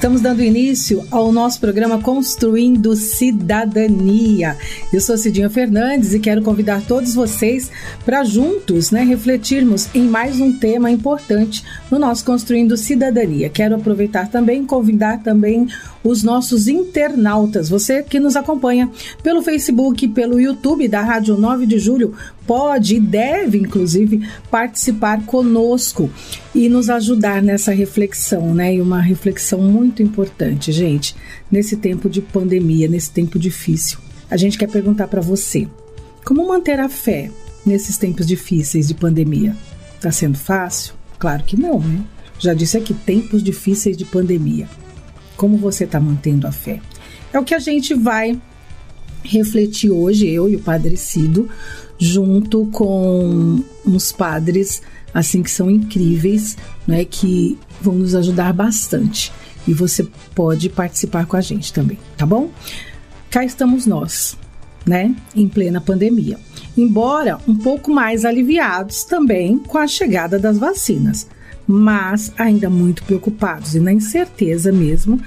Estamos dando início ao nosso programa Construindo Cidadania. Eu sou Cidinha Fernandes e quero convidar todos vocês para juntos né, refletirmos em mais um tema importante no nosso Construindo Cidadania. Quero aproveitar também convidar também os nossos internautas, você que nos acompanha pelo Facebook, pelo YouTube da Rádio 9 de Julho, pode e deve, inclusive, participar conosco e nos ajudar nessa reflexão, né? E uma reflexão muito importante, gente, nesse tempo de pandemia, nesse tempo difícil. A gente quer perguntar para você: como manter a fé nesses tempos difíceis de pandemia? Tá sendo fácil? Claro que não, né? Já disse aqui, tempos difíceis de pandemia. Como você está mantendo a fé? É o que a gente vai refletir hoje, eu e o Padre Cido, junto com uns padres assim que são incríveis, né, que vão nos ajudar bastante. E você pode participar com a gente também, tá bom? Cá estamos nós, né, em plena pandemia. Embora um pouco mais aliviados também com a chegada das vacinas mas ainda muito preocupados e na incerteza mesmo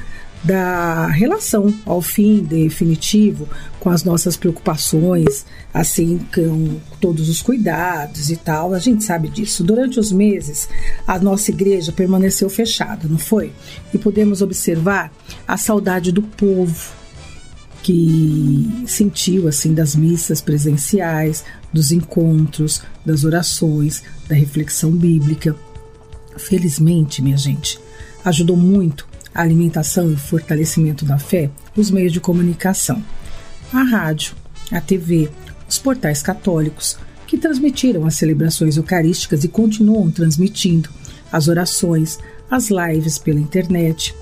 da relação ao fim definitivo com as nossas preocupações, assim com todos os cuidados e tal. A gente sabe disso. Durante os meses, a nossa igreja permaneceu fechada, não foi? E podemos observar a saudade do povo que sentiu assim das missas presenciais, dos encontros, das orações, da reflexão bíblica. Felizmente, minha gente, ajudou muito a alimentação e fortalecimento da fé os meios de comunicação. A rádio, a TV, os portais católicos, que transmitiram as celebrações eucarísticas e continuam transmitindo as orações, as lives pela internet,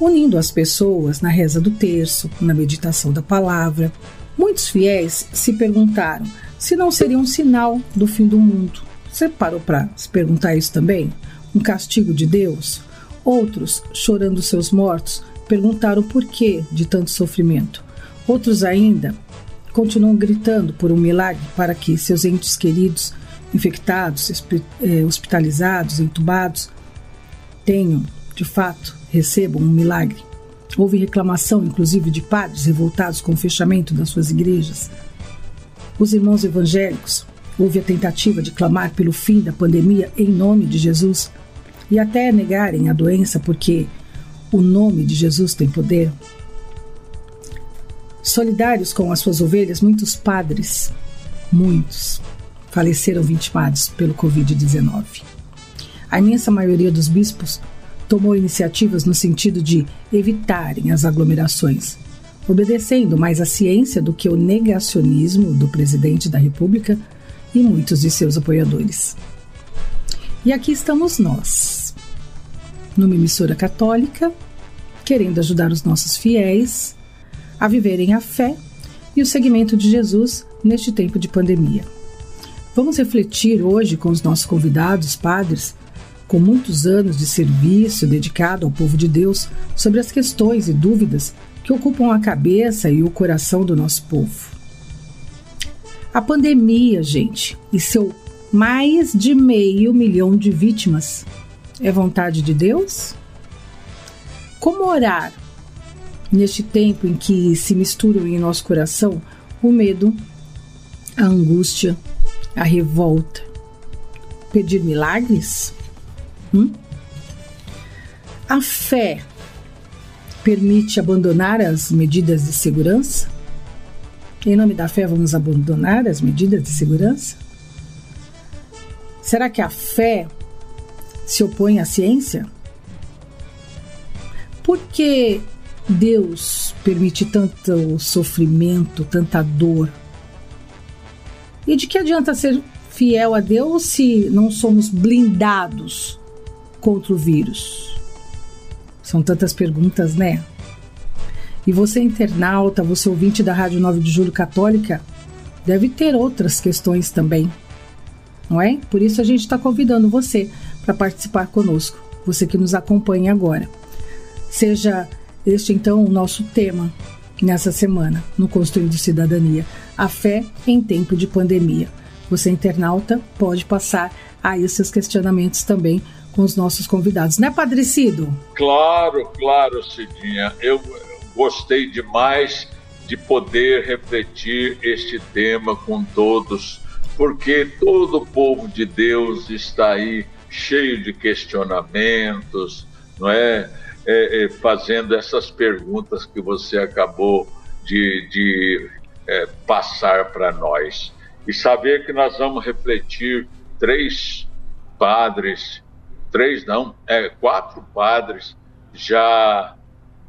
unindo as pessoas na reza do terço, na meditação da palavra. Muitos fiéis se perguntaram se não seria um sinal do fim do mundo. Você parou para se perguntar isso também? Um castigo de Deus? Outros, chorando seus mortos, perguntaram por que de tanto sofrimento. Outros ainda continuam gritando por um milagre para que seus entes queridos, infectados, eh, hospitalizados, entubados, tenham, de fato, recebam um milagre. Houve reclamação, inclusive, de padres revoltados com o fechamento das suas igrejas. Os irmãos evangélicos, houve a tentativa de clamar pelo fim da pandemia em nome de Jesus e até negarem a doença porque o nome de Jesus tem poder. Solidários com as suas ovelhas, muitos padres, muitos, faleceram vitimados pelo Covid-19. A imensa maioria dos bispos tomou iniciativas no sentido de evitarem as aglomerações, obedecendo mais a ciência do que o negacionismo do presidente da República e muitos de seus apoiadores. E aqui estamos nós, numa emissora católica, querendo ajudar os nossos fiéis a viverem a fé e o seguimento de Jesus neste tempo de pandemia. Vamos refletir hoje com os nossos convidados, padres, com muitos anos de serviço dedicado ao povo de Deus, sobre as questões e dúvidas que ocupam a cabeça e o coração do nosso povo. A pandemia, gente, e seu mais de meio milhão de vítimas. É vontade de Deus? Como orar neste tempo em que se misturam em nosso coração o medo, a angústia, a revolta? Pedir milagres? Hum? A fé permite abandonar as medidas de segurança? Em nome da fé, vamos abandonar as medidas de segurança? Será que a fé se opõe à ciência? Por que Deus permite tanto sofrimento, tanta dor? E de que adianta ser fiel a Deus se não somos blindados contra o vírus? São tantas perguntas, né? E você, internauta, você ouvinte da Rádio 9 de Julho Católica, deve ter outras questões também, não é? Por isso a gente está convidando você para participar conosco, você que nos acompanha agora. Seja este então o nosso tema nessa semana no Construindo Cidadania, a fé em tempo de pandemia. Você internauta pode passar aí os seus questionamentos também com os nossos convidados, né, Padre Cido? Claro, claro, Cidinha. Eu gostei demais de poder refletir este tema com todos, porque todo o povo de Deus está aí cheio de questionamentos, não é? é, é fazendo essas perguntas que você acabou de, de é, passar para nós. E saber que nós vamos refletir três padres três não, é, quatro padres já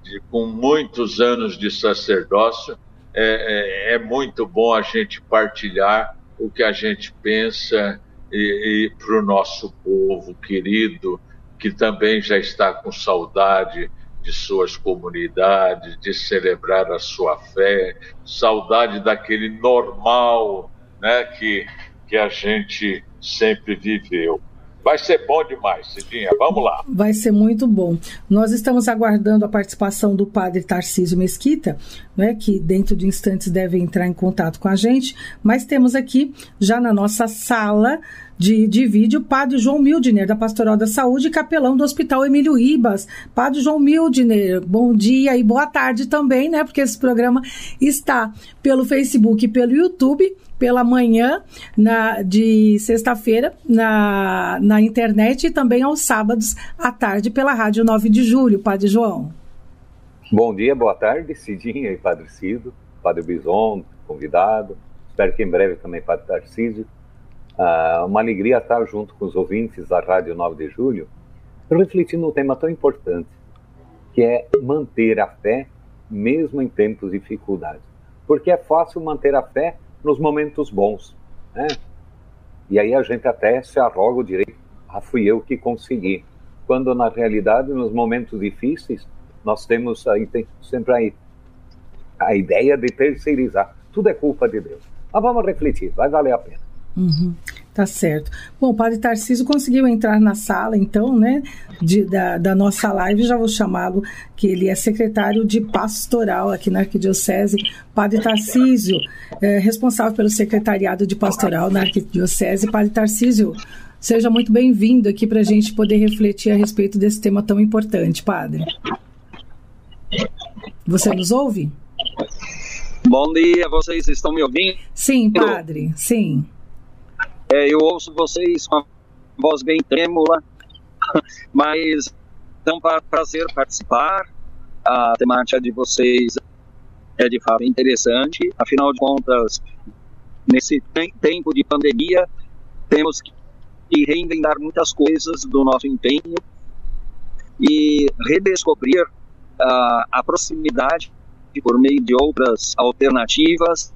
de, com muitos anos de sacerdócio. É, é, é, muito bom a gente partilhar o que a gente pensa e, e para o nosso povo querido, que também já está com saudade de suas comunidades, de celebrar a sua fé, saudade daquele normal né, que, que a gente sempre viveu. Vai ser bom demais, Cidinha. Vamos lá. Vai ser muito bom. Nós estamos aguardando a participação do padre Tarcísio Mesquita, né, que dentro de instantes deve entrar em contato com a gente, mas temos aqui, já na nossa sala de, de vídeo, Padre João Mildner, da Pastoral da Saúde, capelão do Hospital Emílio Ribas. Padre João Mildner, bom dia e boa tarde também, né? Porque esse programa está pelo Facebook e pelo YouTube pela manhã na, de sexta-feira na, na internet e também aos sábados à tarde pela Rádio 9 de Julho, Padre João. Bom dia, boa tarde, Cidinha e Padre Cido, Padre Bison, convidado. Espero que em breve também Padre Tarcísio. Ah, uma alegria estar junto com os ouvintes da Rádio 9 de Julho, refletindo um tema tão importante, que é manter a fé mesmo em tempos de dificuldade. Porque é fácil manter a fé nos momentos bons. Né? E aí a gente até se arroga o direito, ah, fui eu que consegui. Quando na realidade, nos momentos difíceis, nós temos aí, tem sempre aí a ideia de terceirizar. Tudo é culpa de Deus. Mas vamos refletir, vai valer a pena. Uhum. Tá certo. Bom, o padre Tarcísio conseguiu entrar na sala, então, né, de, da, da nossa live, já vou chamá-lo, que ele é secretário de pastoral aqui na Arquidiocese. Padre Tarcísio, é, responsável pelo secretariado de pastoral na Arquidiocese. Padre Tarcísio, seja muito bem-vindo aqui para a gente poder refletir a respeito desse tema tão importante, padre. Você nos ouve? Bom dia, vocês estão me ouvindo? Sim, padre, sim. É, eu ouço vocês com a voz bem trêmula, mas é um prazer participar. A temática de vocês é de fato interessante. Afinal de contas, nesse tempo de pandemia, temos que reinventar muitas coisas do nosso empenho e redescobrir uh, a proximidade por meio de outras alternativas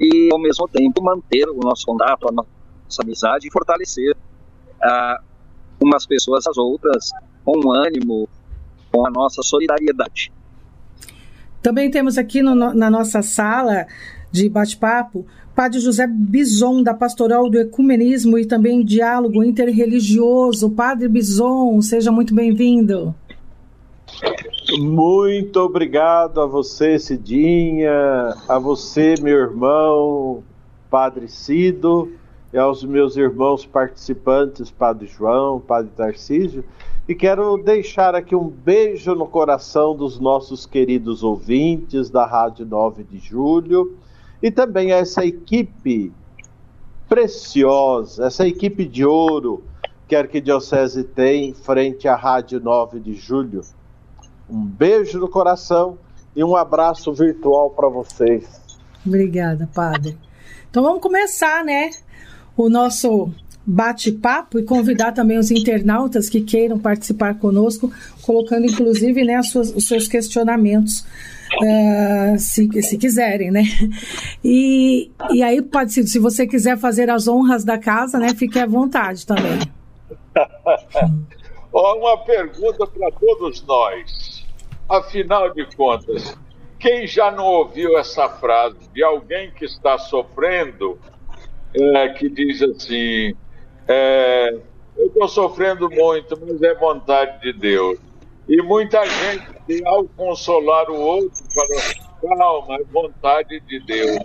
e, ao mesmo tempo, manter o nosso contato, a nossa amizade e fortalecer uh, umas pessoas às outras com ânimo, com a nossa solidariedade. Também temos aqui no, na nossa sala de bate-papo Padre José Bison, da Pastoral do Ecumenismo e também Diálogo Interreligioso. Padre Bison, seja muito bem-vindo. Muito obrigado a você, Cidinha, a você, meu irmão, Padre Cido, e aos meus irmãos participantes, Padre João, Padre Tarcísio, e quero deixar aqui um beijo no coração dos nossos queridos ouvintes da Rádio 9 de Julho e também a essa equipe preciosa, essa equipe de ouro que a Arquidiocese tem frente à Rádio 9 de Julho. Um beijo no coração e um abraço virtual para vocês. Obrigada, padre. Então vamos começar, né? O nosso bate-papo e convidar também os internautas que queiram participar conosco, colocando inclusive né, suas, os seus questionamentos, uh, se, se quiserem, né? E, e aí, pode ser, se você quiser fazer as honras da casa, né, fique à vontade também. Uma pergunta para todos nós Afinal de contas, quem já não ouviu essa frase de alguém que está sofrendo, é, que diz assim: é, Eu estou sofrendo muito, mas é vontade de Deus. E muita gente, ao consolar o outro, fala: Calma, é vontade de Deus.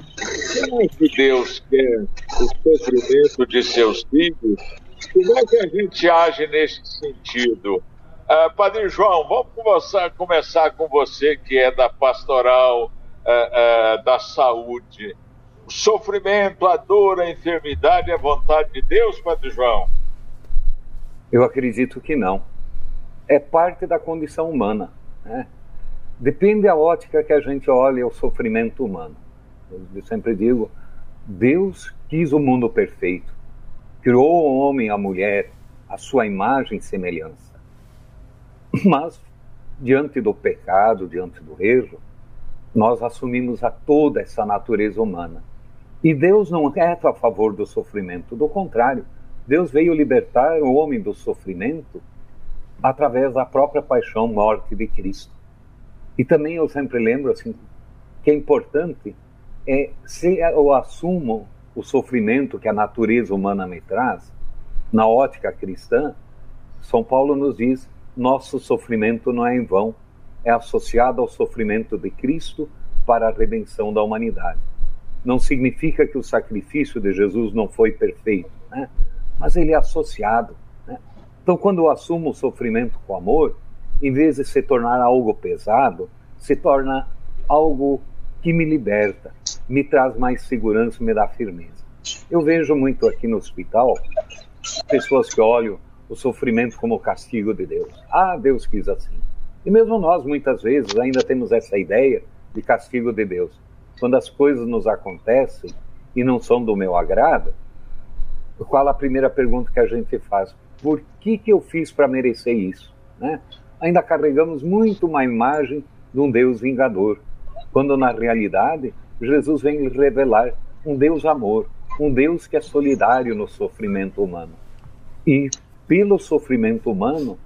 Como é que Deus quer o sofrimento de seus filhos? Como é que a gente age nesse sentido? Uh, Padre João, vamos começar, começar, com você, que é da pastoral uh, uh, da saúde. O sofrimento, a dor, a enfermidade é vontade de Deus, Padre João? Eu acredito que não. É parte da condição humana. Né? Depende da ótica que a gente olha o sofrimento humano. Eu sempre digo, Deus quis o mundo perfeito, criou o homem e a mulher à sua imagem e semelhança. Mas, diante do pecado, diante do erro, nós assumimos a toda essa natureza humana. E Deus não é a favor do sofrimento, do contrário, Deus veio libertar o homem do sofrimento através da própria paixão, morte de Cristo. E também eu sempre lembro assim que é importante é se eu assumo o sofrimento que a natureza humana me traz, na ótica cristã, São Paulo nos diz nosso sofrimento não é em vão, é associado ao sofrimento de Cristo para a redenção da humanidade. Não significa que o sacrifício de Jesus não foi perfeito, né? mas ele é associado. Né? Então, quando eu assumo o sofrimento com amor, em vez de se tornar algo pesado, se torna algo que me liberta, me traz mais segurança, me dá firmeza. Eu vejo muito aqui no hospital pessoas que olham o sofrimento como castigo de Deus. Ah, Deus quis assim. E mesmo nós, muitas vezes, ainda temos essa ideia de castigo de Deus. Quando as coisas nos acontecem e não são do meu agrado, qual a primeira pergunta que a gente faz? Por que, que eu fiz para merecer isso? Né? Ainda carregamos muito uma imagem de um Deus vingador, quando na realidade Jesus vem revelar um Deus amor, um Deus que é solidário no sofrimento humano. E pelo sofrimento humano,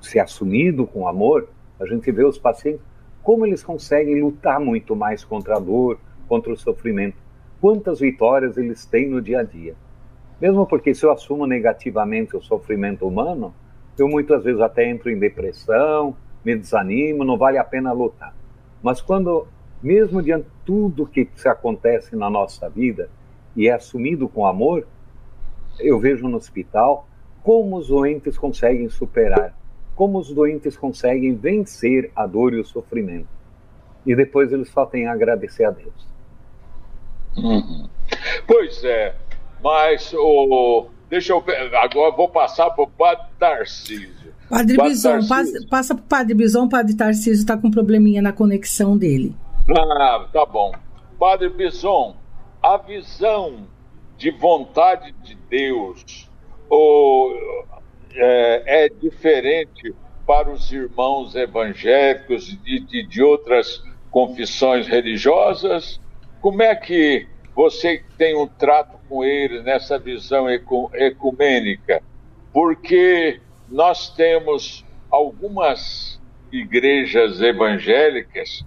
se assumido com amor, a gente vê os pacientes como eles conseguem lutar muito mais contra a dor, contra o sofrimento. Quantas vitórias eles têm no dia a dia. Mesmo porque se eu assumo negativamente o sofrimento humano, eu muitas vezes até entro em depressão, me desanimo, não vale a pena lutar. Mas quando, mesmo diante de tudo que se acontece na nossa vida e é assumido com amor, eu vejo no hospital como os doentes conseguem superar, como os doentes conseguem vencer a dor e o sofrimento. E depois eles só têm a agradecer a Deus. Uhum. Pois é, mas o, deixa eu agora vou passar para o Padre Tarcísio. Padre, padre Bison, Tarcísio. passa para o Padre Bison, o Padre Tarcísio está com um probleminha na conexão dele. Ah, tá bom. Padre Bison, a visão de vontade de Deus ou é, é diferente para os irmãos evangélicos e de, de outras confissões religiosas? Como é que você tem um trato com eles nessa visão ecumênica? Porque nós temos algumas igrejas evangélicas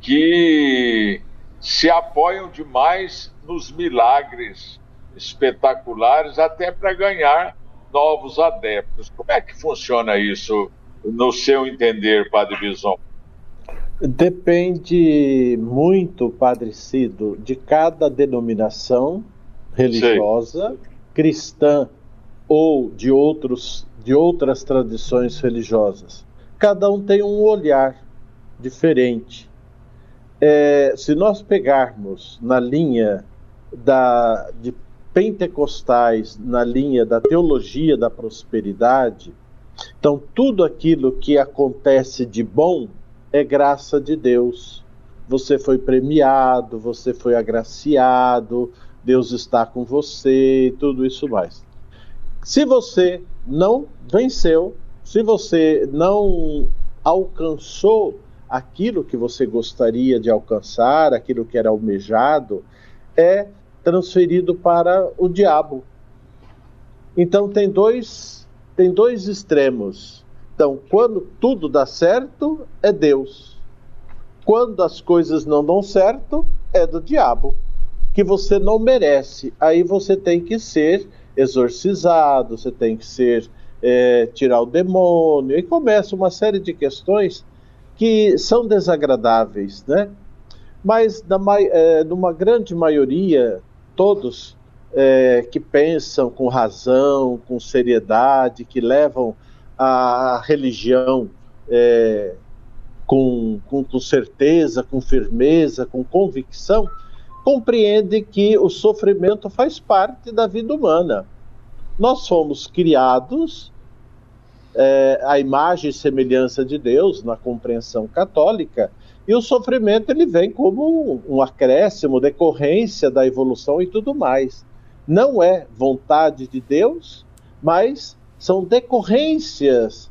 que se apoiam demais nos milagres espetaculares até para ganhar novos adeptos. Como é que funciona isso no seu entender, Padre Bison? Depende muito, Padre Cido, de cada denominação religiosa, cristã ou de, outros, de outras tradições religiosas. Cada um tem um olhar diferente. É, se nós pegarmos na linha da, de pentecostais na linha da teologia da prosperidade, então tudo aquilo que acontece de bom é graça de Deus. Você foi premiado, você foi agraciado, Deus está com você e tudo isso mais. Se você não venceu, se você não alcançou aquilo que você gostaria de alcançar, aquilo que era almejado, é transferido para o diabo. Então tem dois, tem dois extremos. Então, quando tudo dá certo, é Deus. Quando as coisas não dão certo, é do diabo, que você não merece. Aí você tem que ser exorcizado, você tem que ser é, tirar o demônio, e começa uma série de questões que são desagradáveis, né? Mas na, é, numa grande maioria, todos é, que pensam com razão, com seriedade, que levam a religião é, com, com, com certeza, com firmeza, com convicção, compreende que o sofrimento faz parte da vida humana. Nós fomos criados é, à imagem e semelhança de Deus na compreensão católica e o sofrimento ele vem como um, acréscimo, decorrência da evolução e tudo mais. Não é vontade de Deus, mas são decorrências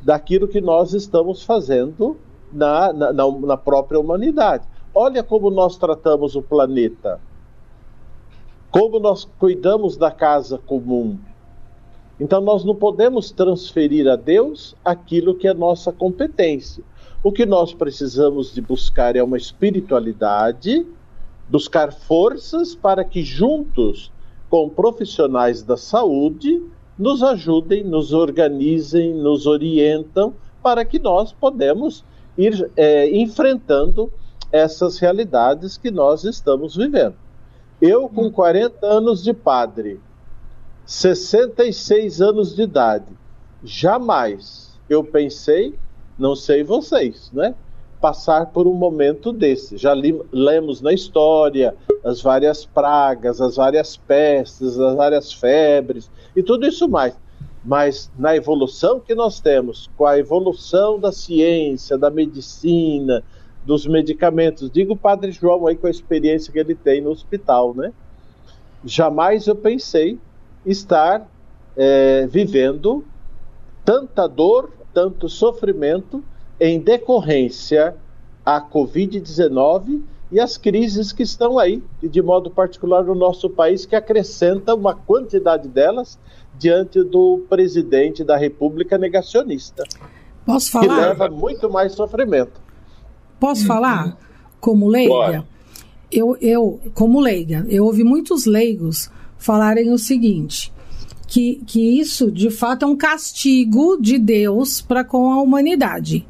daquilo que nós estamos fazendo na, na, na própria humanidade. Olha como nós tratamos o planeta, como nós cuidamos da casa comum. Então, nós não podemos transferir a Deus aquilo que é nossa competência. O que nós precisamos de buscar é uma espiritualidade, buscar forças para que juntos com profissionais da saúde nos ajudem, nos organizem, nos orientam para que nós podemos ir é, enfrentando essas realidades que nós estamos vivendo. Eu, com 40 anos de padre, 66 anos de idade, jamais eu pensei não sei vocês, né? Passar por um momento desse. Já li, lemos na história as várias pragas, as várias pestes, as várias febres e tudo isso mais. Mas na evolução que nós temos, com a evolução da ciência, da medicina, dos medicamentos, digo o Padre João aí com a experiência que ele tem no hospital, né? Jamais eu pensei estar é, vivendo tanta dor tanto sofrimento em decorrência à Covid-19 e as crises que estão aí, e de modo particular no nosso país, que acrescenta uma quantidade delas diante do presidente da República negacionista. Posso falar? Que leva muito mais sofrimento. Posso falar? Como leiga? Eu, eu, como leiga, eu ouvi muitos leigos falarem o seguinte: que, que isso de fato é um castigo de Deus para com a humanidade.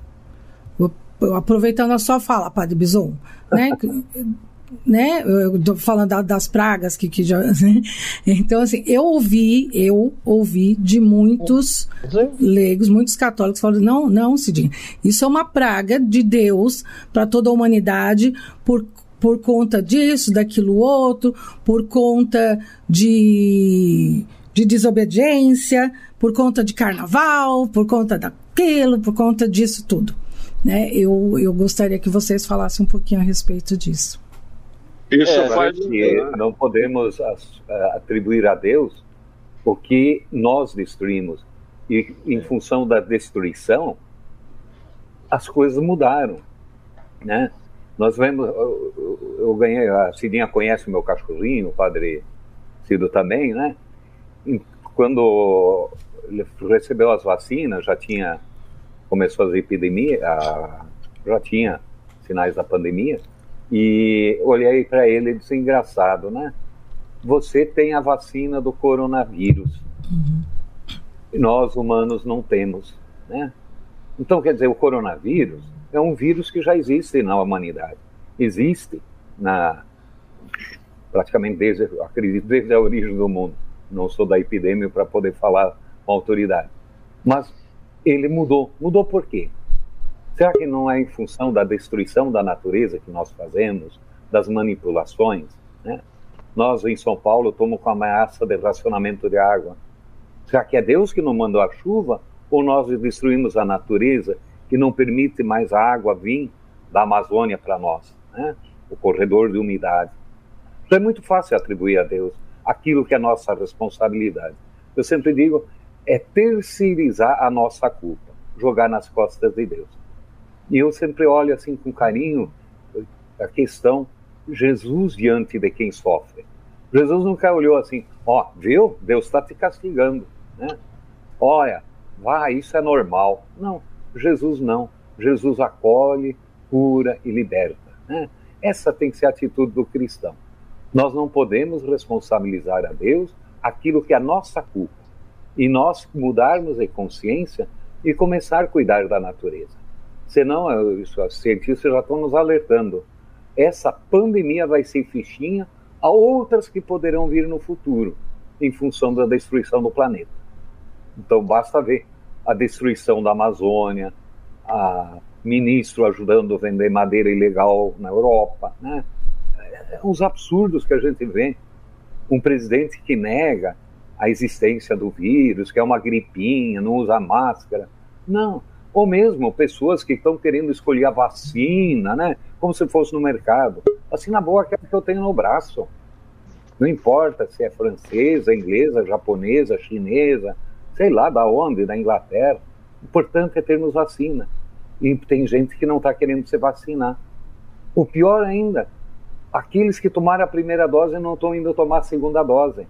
Aproveitando a sua fala, Padre Bison, né? né? Eu tô falando das pragas que, que já. Né? Então, assim, eu ouvi, eu ouvi de muitos leigos, muitos católicos falando: não, não, Cidinha, isso é uma praga de Deus para toda a humanidade por por conta disso, daquilo outro, por conta de de desobediência, por conta de carnaval, por conta daquilo, por conta disso tudo. Né? Eu, eu gostaria que vocês falassem um pouquinho a respeito disso. Isso é, faz que não podemos atribuir a Deus o que nós destruímos. E em função da destruição, as coisas mudaram, né? Nós vemos, eu, eu ganhei, a Cidinha conhece o meu cachorrinho, o padre Cido também, né? Quando ele recebeu as vacinas, já tinha começou as epidemias, já tinha sinais da pandemia, e olhei para ele e disse: engraçado, né? Você tem a vacina do coronavírus, uhum. nós humanos não temos, né? Então, quer dizer, o coronavírus é um vírus que já existe na humanidade, existe na praticamente desde, acredito, desde a origem do mundo não sou da epidemia para poder falar com autoridade. Mas ele mudou. Mudou por quê? Será que não é em função da destruição da natureza que nós fazemos, das manipulações? Né? Nós, em São Paulo, estamos com ameaça de racionamento de água. Será que é Deus que não mandou a chuva? Ou nós destruímos a natureza que não permite mais a água vir da Amazônia para nós? Né? O corredor de umidade. Então é muito fácil atribuir a Deus aquilo que é nossa responsabilidade. Eu sempre digo, é terceirizar a nossa culpa, jogar nas costas de Deus. E eu sempre olho assim com carinho a questão Jesus diante de quem sofre. Jesus nunca olhou assim, ó, oh, viu? Deus está te castigando, né? Olha, vá, isso é normal. Não, Jesus não. Jesus acolhe, cura e liberta. Né? Essa tem que ser a atitude do cristão. Nós não podemos responsabilizar a Deus aquilo que é a nossa culpa. E nós mudarmos a consciência e começar a cuidar da natureza. Senão, os cientistas já estão nos alertando. Essa pandemia vai ser fichinha a outras que poderão vir no futuro, em função da destruição do planeta. Então, basta ver a destruição da Amazônia, a ministro ajudando a vender madeira ilegal na Europa, né? Os absurdos que a gente vê. Um presidente que nega a existência do vírus, que é uma gripinha, não usa máscara. Não. Ou mesmo pessoas que estão querendo escolher a vacina, né? Como se fosse no mercado. Vacina boa é aquela que eu tenho no braço. Não importa se é francesa, inglesa, japonesa, chinesa, sei lá da onde, da Inglaterra. O importante é termos vacina e tem gente que não está querendo se vacinar. O pior ainda, aqueles que tomaram a primeira dose não estão indo tomar a segunda dose,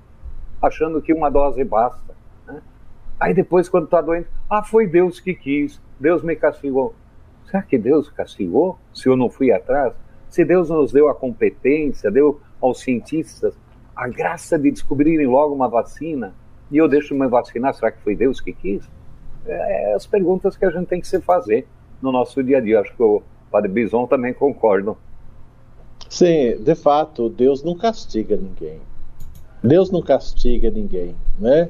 achando que uma dose basta. Né? Aí depois, quando está doente, ah, foi Deus que quis, Deus me castigou. Será que Deus castigou se eu não fui atrás? Se Deus nos deu a competência, deu aos cientistas a graça de descobrirem logo uma vacina, e eu deixo me vacinar, será que foi Deus que quis? É, é as perguntas que a gente tem que se fazer no nosso dia a dia. Acho que o Padre Bison também concorda. Sim, de fato, Deus não castiga ninguém. Deus não castiga ninguém, né?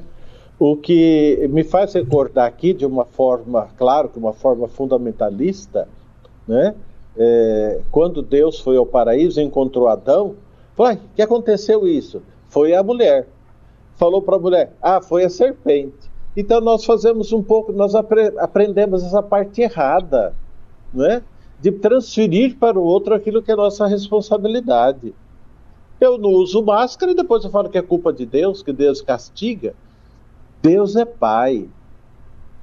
O que me faz recordar aqui de uma forma, claro que uma forma fundamentalista, né? É, quando Deus foi ao paraíso e encontrou Adão, falou, o que aconteceu isso? Foi a mulher. Falou para a mulher, ah, foi a serpente. Então nós fazemos um pouco, nós apre aprendemos essa parte errada, não é? De transferir para o outro aquilo que é nossa responsabilidade. Eu não uso máscara e depois eu falo que é culpa de Deus, que Deus castiga. Deus é Pai.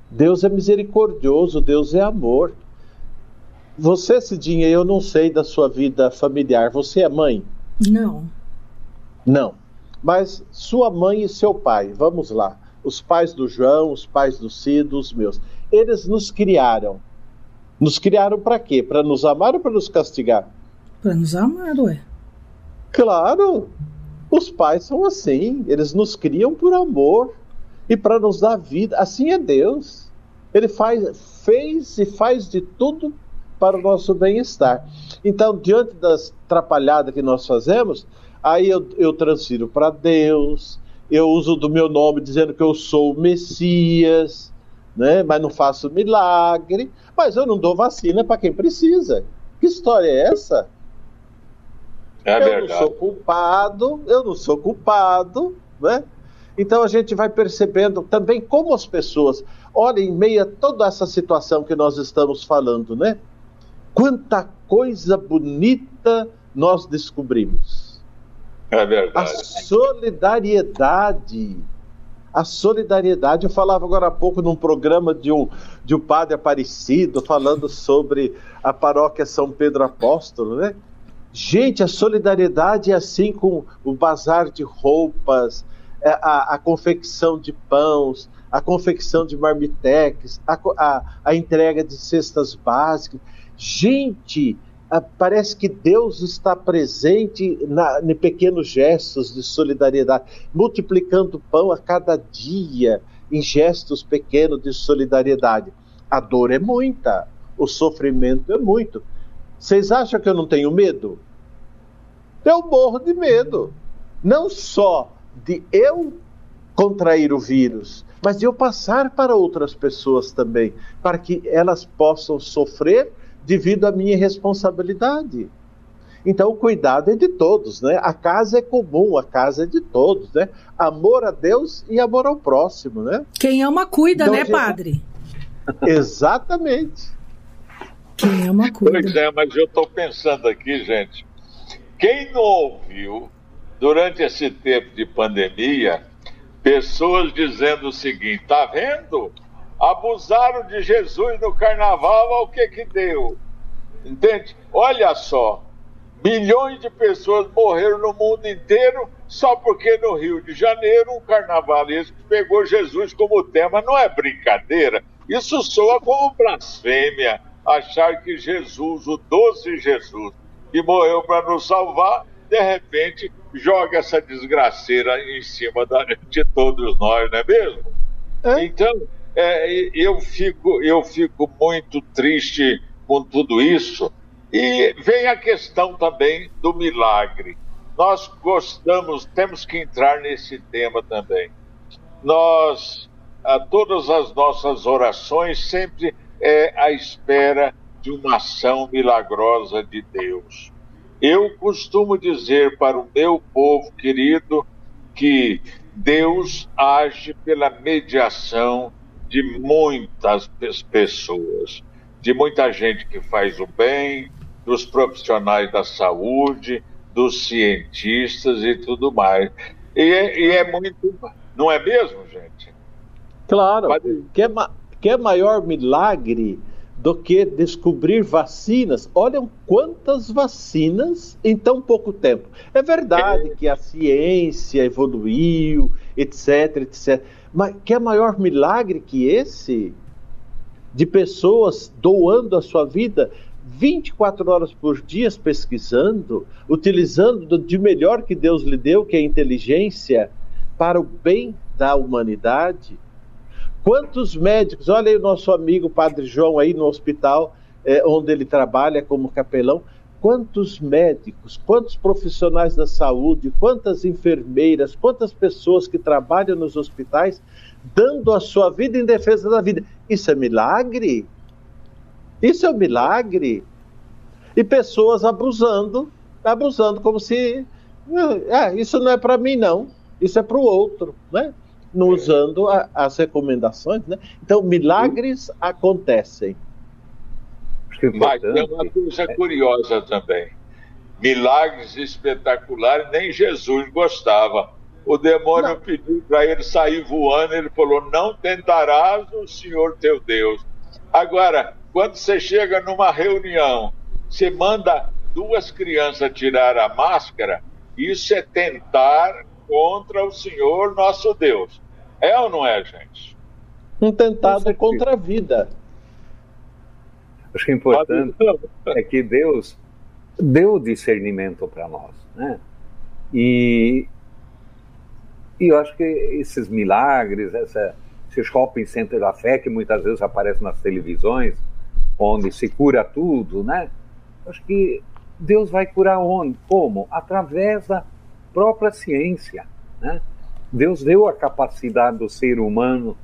Deus é misericordioso, Deus é amor. Você, Cidinha, eu não sei da sua vida familiar. Você é mãe? Não. Não. Mas sua mãe e seu pai, vamos lá os pais do João, os pais do Cido, os meus. Eles nos criaram. Nos criaram para quê? Para nos amar ou para nos castigar? Para nos amar, ué. Claro! Os pais são assim. Eles nos criam por amor e para nos dar vida. Assim é Deus. Ele faz, fez e faz de tudo para o nosso bem-estar. Então, diante das atrapalhadas que nós fazemos, aí eu, eu transfiro para Deus, eu uso do meu nome dizendo que eu sou o Messias, né? mas não faço milagre, mas eu não dou vacina para quem precisa. Que história é essa? É eu verdade. não sou culpado, eu não sou culpado, né? Então a gente vai percebendo também como as pessoas, olha, em meio a toda essa situação que nós estamos falando, né? Quanta coisa bonita nós descobrimos. É verdade. A solidariedade. A solidariedade. Eu falava agora há pouco num programa de um, de um padre aparecido falando sobre a paróquia São Pedro Apóstolo, né? Gente, a solidariedade é assim com o bazar de roupas, é, a, a confecção de pães, a confecção de marmitex, a, a, a entrega de cestas básicas. Gente, parece que Deus está presente na, em pequenos gestos de solidariedade, multiplicando pão a cada dia em gestos pequenos de solidariedade. A dor é muita, o sofrimento é muito. Vocês acham que eu não tenho medo? Eu morro de medo. Não só de eu contrair o vírus, mas de eu passar para outras pessoas também, para que elas possam sofrer devido à minha responsabilidade. Então, o cuidado é de todos, né? A casa é comum, a casa é de todos, né? Amor a Deus e amor ao próximo, né? Quem ama, cuida, então, né, gente... padre? Exatamente. Quem ama, cuida. Pois é, mas eu estou pensando aqui, gente. Quem não ouviu, durante esse tempo de pandemia, pessoas dizendo o seguinte: tá vendo? Abusaram de Jesus no carnaval, olha o que que deu. Entende? Olha só, milhões de pessoas morreram no mundo inteiro só porque no Rio de Janeiro um carnavalesco pegou Jesus como tema. Não é brincadeira. Isso soa como blasfêmia, achar que Jesus, o doce Jesus, que morreu para nos salvar, de repente joga essa desgraceira em cima da, de todos nós, não é mesmo? É? Então, é, eu, fico, eu fico muito triste com tudo isso. E vem a questão também do milagre. Nós gostamos, temos que entrar nesse tema também. Nós, a todas as nossas orações sempre é à espera de uma ação milagrosa de Deus. Eu costumo dizer para o meu povo querido que Deus age pela mediação de muitas pessoas, de muita gente que faz o bem, dos profissionais da saúde, dos cientistas e tudo mais. E é, e é muito. Não é mesmo, gente? Claro. Quer, quer maior milagre do que descobrir vacinas. Olham quantas vacinas em tão pouco tempo. É verdade que a ciência evoluiu, etc, etc. Mas que é maior milagre que esse? De pessoas doando a sua vida 24 horas por dia pesquisando, utilizando de melhor que Deus lhe deu, que é a inteligência, para o bem da humanidade. Quantos médicos, olha aí o nosso amigo Padre João aí no hospital, é, onde ele trabalha como capelão, quantos médicos, quantos profissionais da saúde, quantas enfermeiras, quantas pessoas que trabalham nos hospitais dando a sua vida em defesa da vida. Isso é milagre? Isso é um milagre? E pessoas abusando, abusando como se. Ah, isso não é para mim, não. Isso é para o outro, né? não usando a, as recomendações, né? Então, milagres acontecem. Mas tem uma coisa curiosa também. Milagres espetaculares, nem Jesus gostava. O demônio não. pediu para ele sair voando, ele falou: Não tentarás o Senhor teu Deus. Agora, quando você chega numa reunião, você manda duas crianças tirar a máscara, isso é tentar contra o Senhor nosso Deus. É ou não é, gente? Um tentado contra a vida. Acho que o importante é que Deus deu discernimento para nós, né? E, e eu acho que esses milagres, essa, esse shopping center da fé que muitas vezes aparece nas televisões, onde se cura tudo, né? Acho que Deus vai curar onde? Como? Através da própria ciência, né? Deus deu a capacidade do ser humano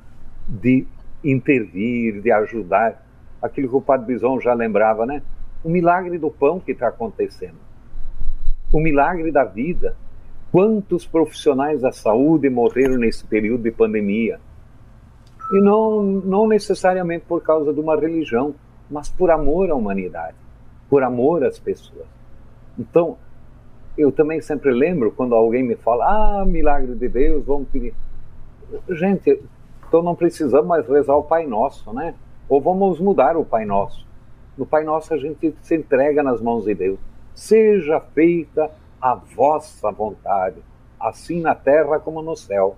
de intervir, de ajudar. Aquilo que o Padre Bison já lembrava, né? O milagre do pão que está acontecendo. O milagre da vida. Quantos profissionais da saúde morreram nesse período de pandemia? E não, não necessariamente por causa de uma religião, mas por amor à humanidade, por amor às pessoas. Então, eu também sempre lembro quando alguém me fala, ah, milagre de Deus, vamos pedir. Gente, então não precisamos mais rezar o Pai Nosso, né? Ou vamos mudar o Pai Nosso. No Pai Nosso a gente se entrega nas mãos de Deus. Seja feita a vossa vontade, assim na terra como no céu.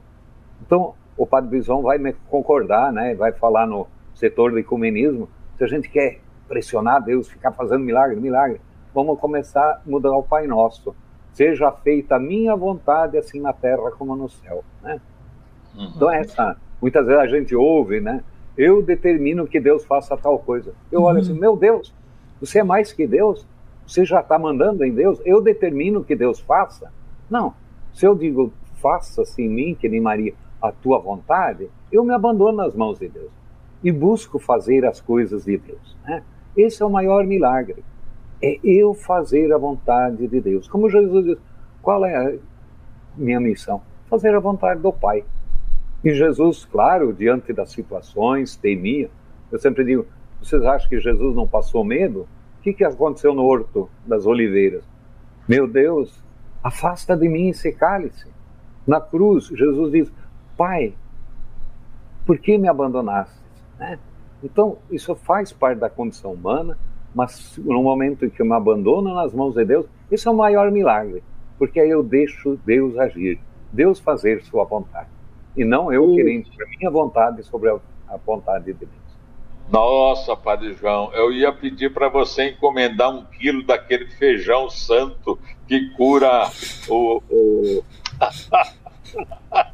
Então, o Padre Bison vai me concordar, né? Vai falar no setor do ecumenismo. Se a gente quer pressionar Deus, ficar fazendo milagre, milagre, vamos começar a mudar o Pai Nosso seja feita a minha vontade, assim na terra como no céu. Né? Uhum. Então, essa, muitas vezes a gente ouve, né? Eu determino que Deus faça tal coisa. Eu uhum. olho assim, meu Deus, você é mais que Deus? Você já está mandando em Deus? Eu determino que Deus faça? Não. Se eu digo, faça-se em mim, que nem Maria, a tua vontade, eu me abandono nas mãos de Deus e busco fazer as coisas de Deus. Né? Esse é o maior milagre é eu fazer a vontade de Deus. Como Jesus diz, qual é a minha missão? Fazer a vontade do Pai. E Jesus, claro, diante das situações, temia. Eu sempre digo, vocês acham que Jesus não passou medo? O que, que aconteceu no Horto das Oliveiras? Meu Deus, afasta de mim esse cálice. Na cruz, Jesus diz, Pai, por que me abandonaste? Né? Então, isso faz parte da condição humana, mas no momento em que eu me abandono nas mãos de Deus, isso é o maior milagre, porque aí eu deixo Deus agir, Deus fazer sua vontade, e não eu querer impor minha vontade sobre a, a vontade de Deus. Nossa, Padre João, eu ia pedir para você encomendar um quilo daquele feijão santo que cura o. o...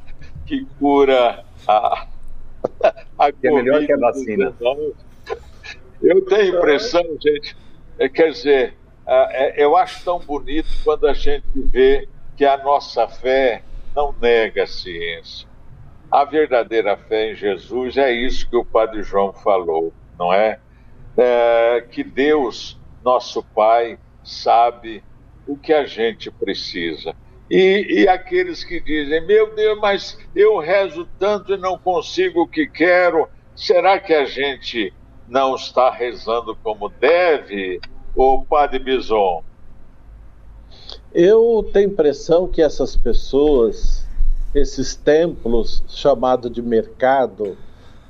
que cura a. a que é melhor que a vacina. Eu tenho a impressão, gente, é, quer dizer, é, eu acho tão bonito quando a gente vê que a nossa fé não nega a ciência. A verdadeira fé em Jesus é isso que o Padre João falou, não é? é que Deus, nosso Pai, sabe o que a gente precisa. E, e, aqueles que dizem, meu Deus, mas eu rezo tanto e não consigo o que quero, será que a gente não está rezando como deve, o Padre Bison? Eu tenho impressão que essas pessoas, esses templos chamados de mercado,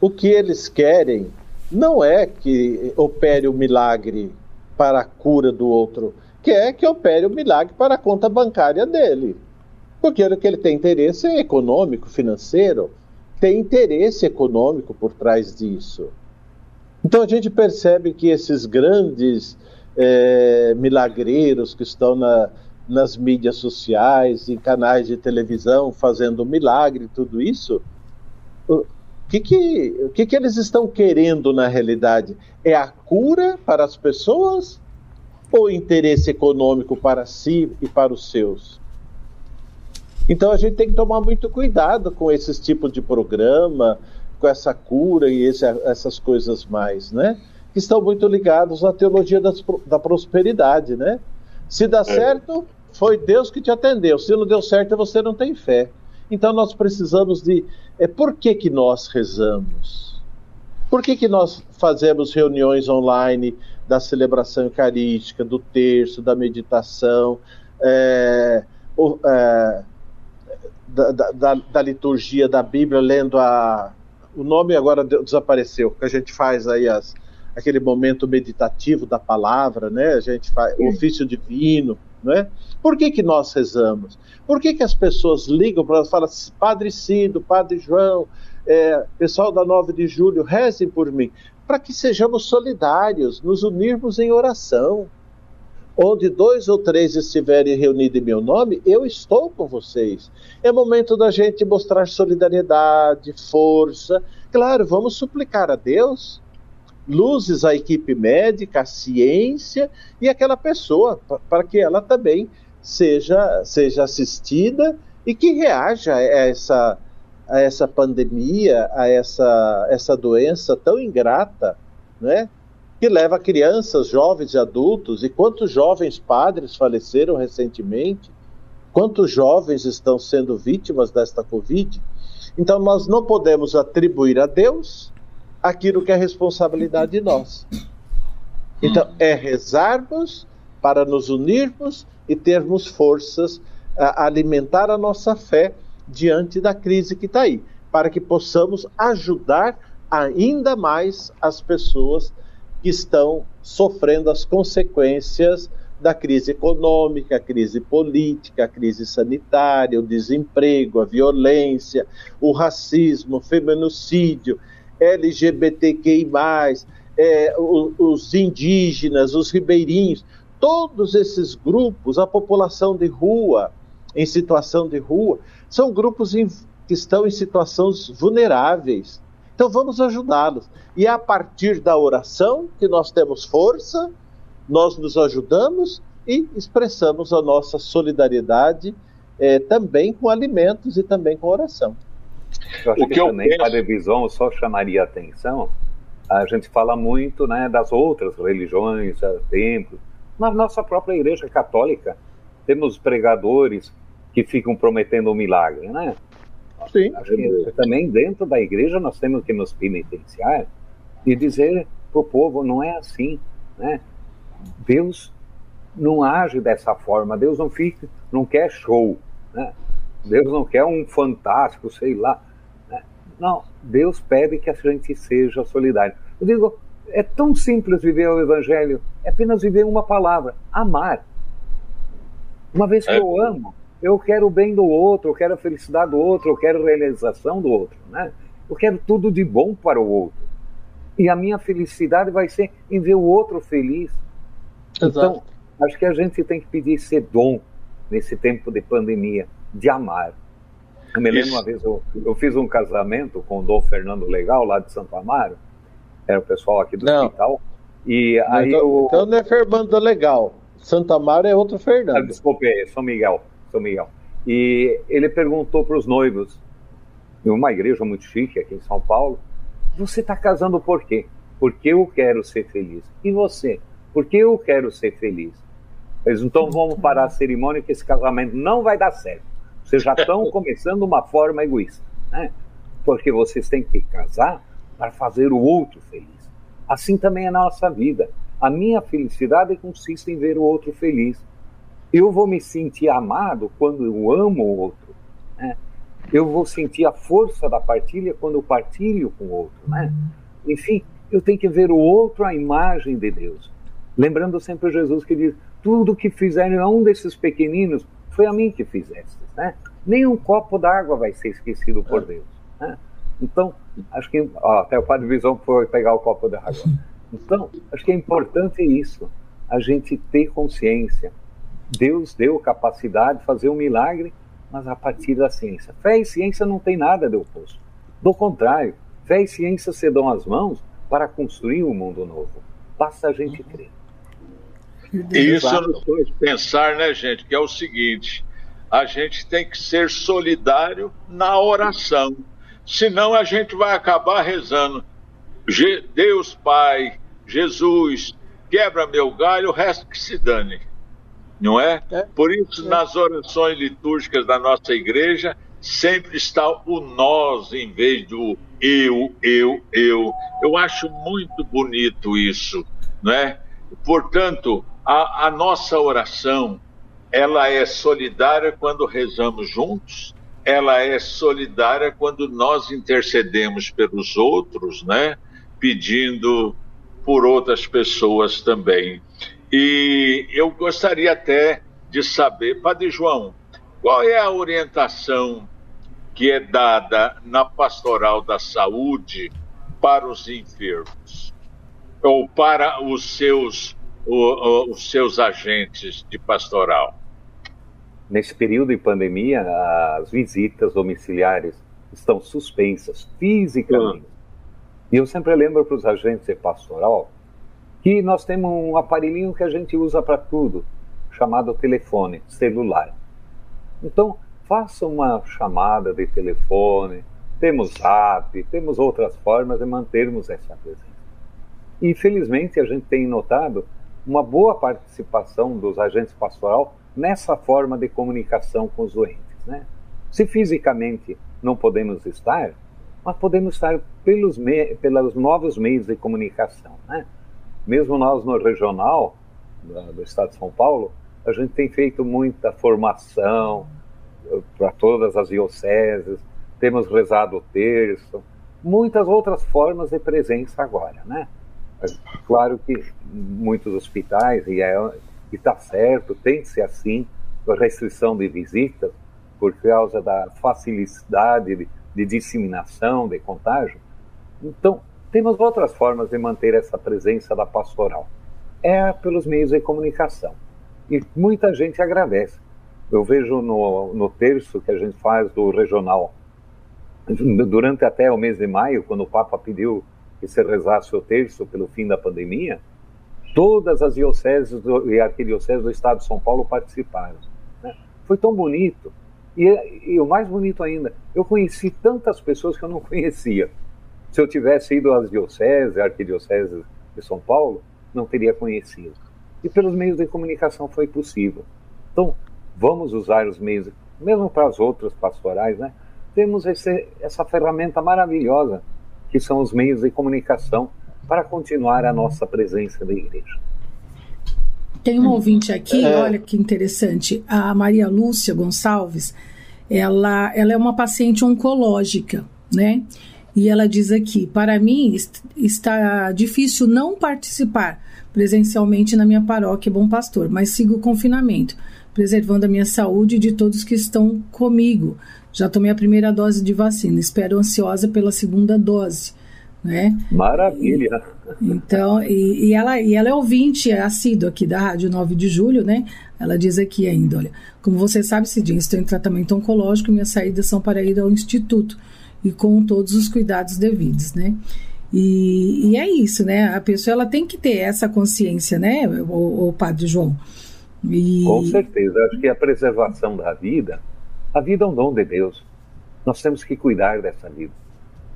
o que eles querem não é que opere o milagre para a cura do outro, quer que opere o milagre para a conta bancária dele. Porque o que ele tem interesse é econômico, financeiro, tem interesse econômico por trás disso. Então a gente percebe que esses grandes é, milagreiros que estão na, nas mídias sociais, em canais de televisão, fazendo milagre, tudo isso, o que, que, o que, que eles estão querendo na realidade? É a cura para as pessoas ou interesse econômico para si e para os seus? Então a gente tem que tomar muito cuidado com esses tipos de programa, com essa cura e esse, essas coisas mais, né? Que estão muito ligados à teologia das, da prosperidade, né? Se dá é. certo, foi Deus que te atendeu. Se não deu certo, você não tem fé. Então nós precisamos de. É, por que, que nós rezamos? Por que, que nós fazemos reuniões online da celebração eucarística, do terço, da meditação, é, o, é, da, da, da, liturgia da Bíblia, lendo a. O nome agora desapareceu, que a gente faz aí as, aquele momento meditativo da palavra, né? A gente faz o ofício divino, né? Por que, que nós rezamos? Por que, que as pessoas ligam para falar, Padre Cido, Padre João, é, pessoal da 9 de julho, rezem por mim? para que sejamos solidários, nos unirmos em oração. Onde dois ou três estiverem reunidos em meu nome, eu estou com vocês. É momento da gente mostrar solidariedade, força. Claro, vamos suplicar a Deus luzes à equipe médica, à ciência e aquela pessoa, para que ela também seja, seja assistida e que reaja a essa a essa pandemia, a essa, essa doença tão ingrata, né? que leva crianças, jovens e adultos. E quantos jovens padres faleceram recentemente? Quantos jovens estão sendo vítimas desta Covid? Então, nós não podemos atribuir a Deus aquilo que é responsabilidade de nós. Então, é rezarmos para nos unirmos e termos forças a alimentar a nossa fé diante da crise que está aí, para que possamos ajudar ainda mais as pessoas que estão sofrendo as consequências da crise econômica, a crise política, a crise sanitária, o desemprego, a violência, o racismo, o feminicídio, LGBTQI, é, os indígenas, os ribeirinhos, todos esses grupos, a população de rua, em situação de rua, são grupos em, que estão em situações vulneráveis. Então vamos ajudá-los. E é a partir da oração que nós temos força, nós nos ajudamos e expressamos a nossa solidariedade é, também com alimentos e também com oração. Eu acho o que, que também, penso... Padre Bison, só chamaria a atenção, a gente fala muito né, das outras religiões, eh, templos, na nossa própria igreja católica, temos pregadores que ficam prometendo um milagre, né? Sim. Acho que também dentro da igreja nós temos que nos penitenciar e dizer para o povo não é assim, né? Deus não age dessa forma, Deus não fica, não quer show, né? Deus não quer um fantástico, sei lá. Né? Não, Deus pede que a gente seja solidário. Eu digo, é tão simples viver o Evangelho, é apenas viver uma palavra, amar. Uma vez que é. eu amo, Eu quero o bem do outro, eu quero a felicidade do outro, eu quero a realização do outro, né? Eu quero tudo de bom para o outro. E a minha felicidade vai ser em ver o outro feliz. Exato. Então, acho que a gente tem que pedir esse dom nesse tempo de pandemia, de amar. Eu me lembro uma vez, eu, eu fiz um casamento com o Dom Fernando Legal, lá de Santo Amaro, era o pessoal aqui do não. hospital, e aí então, eu... então não é Fernando Legal, Santo Amaro é outro Fernando. Ah, desculpe, é São Miguel, São Miguel. E ele perguntou para os noivos, em uma igreja muito chique aqui em São Paulo, você está casando por quê? Porque eu quero ser feliz. E você? Porque eu quero ser feliz. Eles então vamos parar a cerimônia que esse casamento não vai dar certo. Vocês já estão começando uma forma egoísta, né? Porque vocês têm que casar para fazer o outro feliz. Assim também é na nossa vida. A minha felicidade consiste em ver o outro feliz. Eu vou me sentir amado quando eu amo o outro. Né? Eu vou sentir a força da partilha quando eu partilho com o outro. Né? Enfim, eu tenho que ver o outro à imagem de Deus. Lembrando sempre Jesus que diz: tudo que fizeram a um desses pequeninos foi a mim que fizeste. Né? Nem um copo d'água vai ser esquecido por é. Deus. Né? Então, acho que ó, até o Padre Visão foi pegar o copo d'água. Então, acho que é importante isso, a gente ter consciência. Deus deu capacidade de fazer um milagre, mas a partir da ciência. Fé e ciência não tem nada de oposto. Do contrário, fé e ciência se dão as mãos para construir um mundo novo. Basta a gente crer. E isso nos faz pensar, né, gente, que é o seguinte: a gente tem que ser solidário na oração. Senão a gente vai acabar rezando. Deus Pai, Jesus, quebra meu galho, o resto que se dane. Não é? é. Por isso, é. nas orações litúrgicas da nossa igreja, sempre está o nós em vez do eu, eu, eu. Eu acho muito bonito isso, não é? Portanto, a, a nossa oração, ela é solidária quando rezamos juntos, ela é solidária quando nós intercedemos pelos outros, né? Pedindo por outras pessoas também. E eu gostaria até de saber, Padre João, qual é a orientação que é dada na pastoral da saúde para os enfermos ou para os seus o, o, os seus agentes de pastoral? Nesse período de pandemia, as visitas domiciliares estão suspensas fisicamente. E eu sempre lembro para os agentes de pastoral que nós temos um aparelhinho que a gente usa para tudo, chamado telefone celular. Então, faça uma chamada de telefone, temos app, temos outras formas de mantermos essa presença. E felizmente a gente tem notado uma boa participação dos agentes pastoral nessa forma de comunicação com os doentes. Né? Se fisicamente não podemos estar, mas podemos estar pelos, me pelos novos meios de comunicação. Né? Mesmo nós no regional do, do estado de São Paulo, a gente tem feito muita formação eh, para todas as dioceses, temos rezado o terço, muitas outras formas de presença agora, né? Claro que muitos hospitais, e é, está certo, tem que ser assim, restrição de visitas, por causa da facilidade de, de disseminação, de contágio. Então, temos outras formas de manter essa presença da pastoral. É pelos meios de comunicação. E muita gente agradece. Eu vejo no, no terço que a gente faz do regional, durante até o mês de maio, quando o Papa pediu que se rezasse o terço pelo fim da pandemia, todas as dioceses do, e arquidioceses do estado de São Paulo participaram. Né? Foi tão bonito. E, e, o mais bonito ainda, eu conheci tantas pessoas que eu não conhecia. Se eu tivesse ido às dioceses, arquidioceses de São Paulo, não teria conhecido. E pelos meios de comunicação foi possível. Então, vamos usar os meios, mesmo para as outras pastorais, né? Temos esse, essa ferramenta maravilhosa que são os meios de comunicação para continuar a nossa presença na igreja. Tem um ouvinte aqui, é... olha que interessante, a Maria Lúcia Gonçalves, ela, ela é uma paciente oncológica, né? E ela diz aqui: para mim está difícil não participar presencialmente na minha paróquia Bom Pastor, mas sigo o confinamento, preservando a minha saúde e de todos que estão comigo. Já tomei a primeira dose de vacina, espero ansiosa pela segunda dose. Né? Maravilha! Então, e, e, ela, e ela é ouvinte é assíduo aqui da Rádio 9 de Julho, né? Ela diz aqui ainda, olha, como você sabe, Cidinha, estou em tratamento oncológico, minhas saídas são para ir ao instituto e com todos os cuidados devidos, né? E, e, é isso, né? A pessoa ela tem que ter essa consciência, né, o, o Padre João? E... Com certeza. Acho que a preservação da vida, a vida é um dom de Deus. Nós temos que cuidar dessa vida.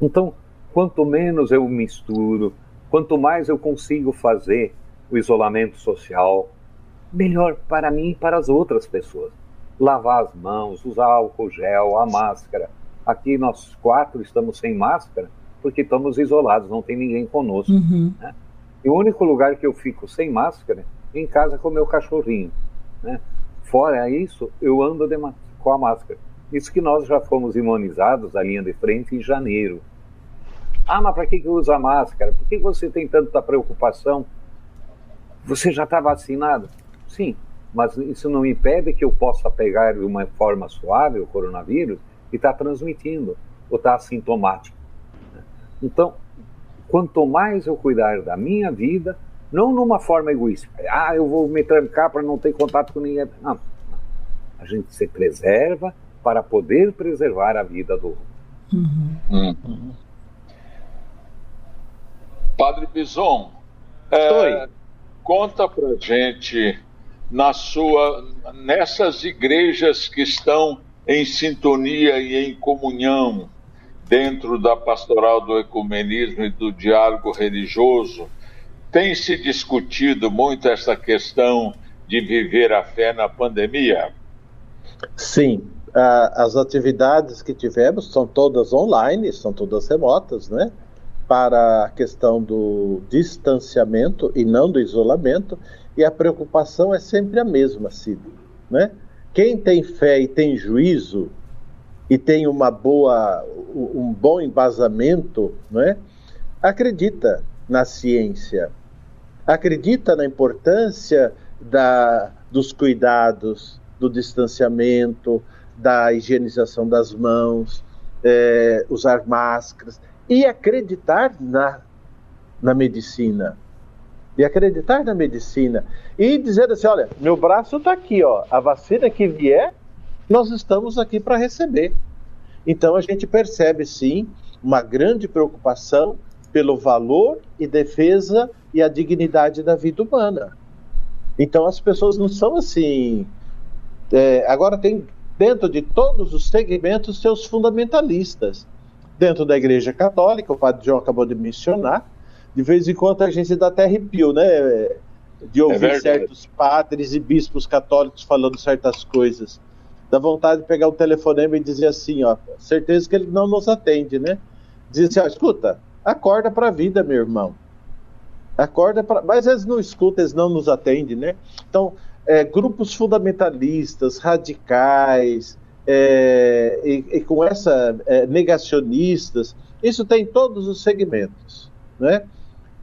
Então, quanto menos eu misturo, quanto mais eu consigo fazer o isolamento social, melhor para mim e para as outras pessoas. Lavar as mãos, usar álcool gel, a máscara. Aqui nós quatro estamos sem máscara porque estamos isolados, não tem ninguém conosco. Uhum. Né? E o único lugar que eu fico sem máscara é em casa com o meu cachorrinho. Né? Fora isso, eu ando com a máscara. Isso que nós já fomos imunizados da linha de frente em janeiro. Ah, mas para que, que usa máscara? Por que você tem tanta preocupação? Você já está vacinado? Sim, mas isso não impede que eu possa pegar de uma forma suave o coronavírus e estar tá transmitindo ou estar tá assintomático. Então, quanto mais eu cuidar da minha vida, não numa forma egoísta, ah, eu vou me trancar para não ter contato com ninguém. Não. A gente se preserva para poder preservar a vida do outro. Uhum. Uhum. Padre Bison, é, conta para gente na sua, nessas igrejas que estão em sintonia e em comunhão dentro da pastoral do ecumenismo e do diálogo religioso, tem se discutido muito essa questão de viver a fé na pandemia? Sim, as atividades que tivemos são todas online, são todas remotas, né? Para a questão do distanciamento e não do isolamento, e a preocupação é sempre a mesma, Cid, né? Quem tem fé e tem juízo e tem uma boa, um bom embasamento, não é? acredita na ciência, acredita na importância da, dos cuidados, do distanciamento, da higienização das mãos, é, usar máscaras e acreditar na, na medicina. E acreditar na medicina. E dizer assim: olha, meu braço está aqui, ó, a vacina que vier, nós estamos aqui para receber. Então a gente percebe sim uma grande preocupação pelo valor e defesa e a dignidade da vida humana. Então as pessoas não são assim. É, agora tem dentro de todos os segmentos seus fundamentalistas. Dentro da Igreja Católica, o Padre João acabou de mencionar, de vez em quando a gente dá até arrepio, né? De ouvir é certos padres e bispos católicos falando certas coisas dá vontade de pegar o telefonema e dizer assim, ó, certeza que ele não nos atende, né? Diz assim, ó, escuta, acorda para a vida, meu irmão. Acorda para, mas eles não escutam, eles não nos atendem, né? Então, é, grupos fundamentalistas, radicais, é, e, e, com essa é, negacionistas, isso tem todos os segmentos, né?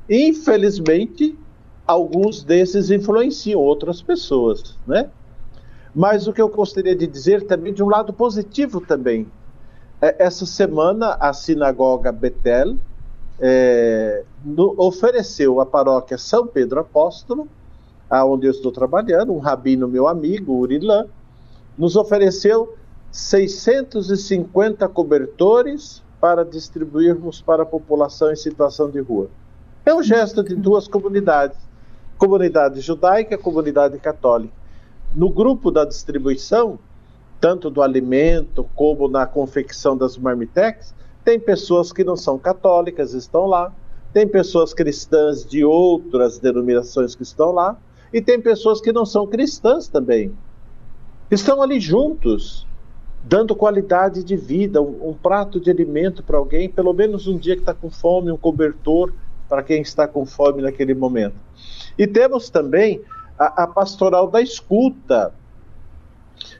Infelizmente, alguns desses influenciam outras pessoas, né? Mas o que eu gostaria de dizer também de um lado positivo também. É, essa semana a sinagoga Betel é, no, ofereceu à paróquia São Pedro Apóstolo, aonde eu estou trabalhando, um rabino meu amigo, Urilan, nos ofereceu 650 cobertores para distribuirmos para a população em situação de rua. É um gesto de duas comunidades, comunidade judaica e comunidade católica. No grupo da distribuição, tanto do alimento como na confecção das marmitex, tem pessoas que não são católicas, estão lá, tem pessoas cristãs de outras denominações que estão lá, e tem pessoas que não são cristãs também. Estão ali juntos, dando qualidade de vida, um, um prato de alimento para alguém, pelo menos um dia que está com fome, um cobertor para quem está com fome naquele momento. E temos também a, a pastoral da escuta.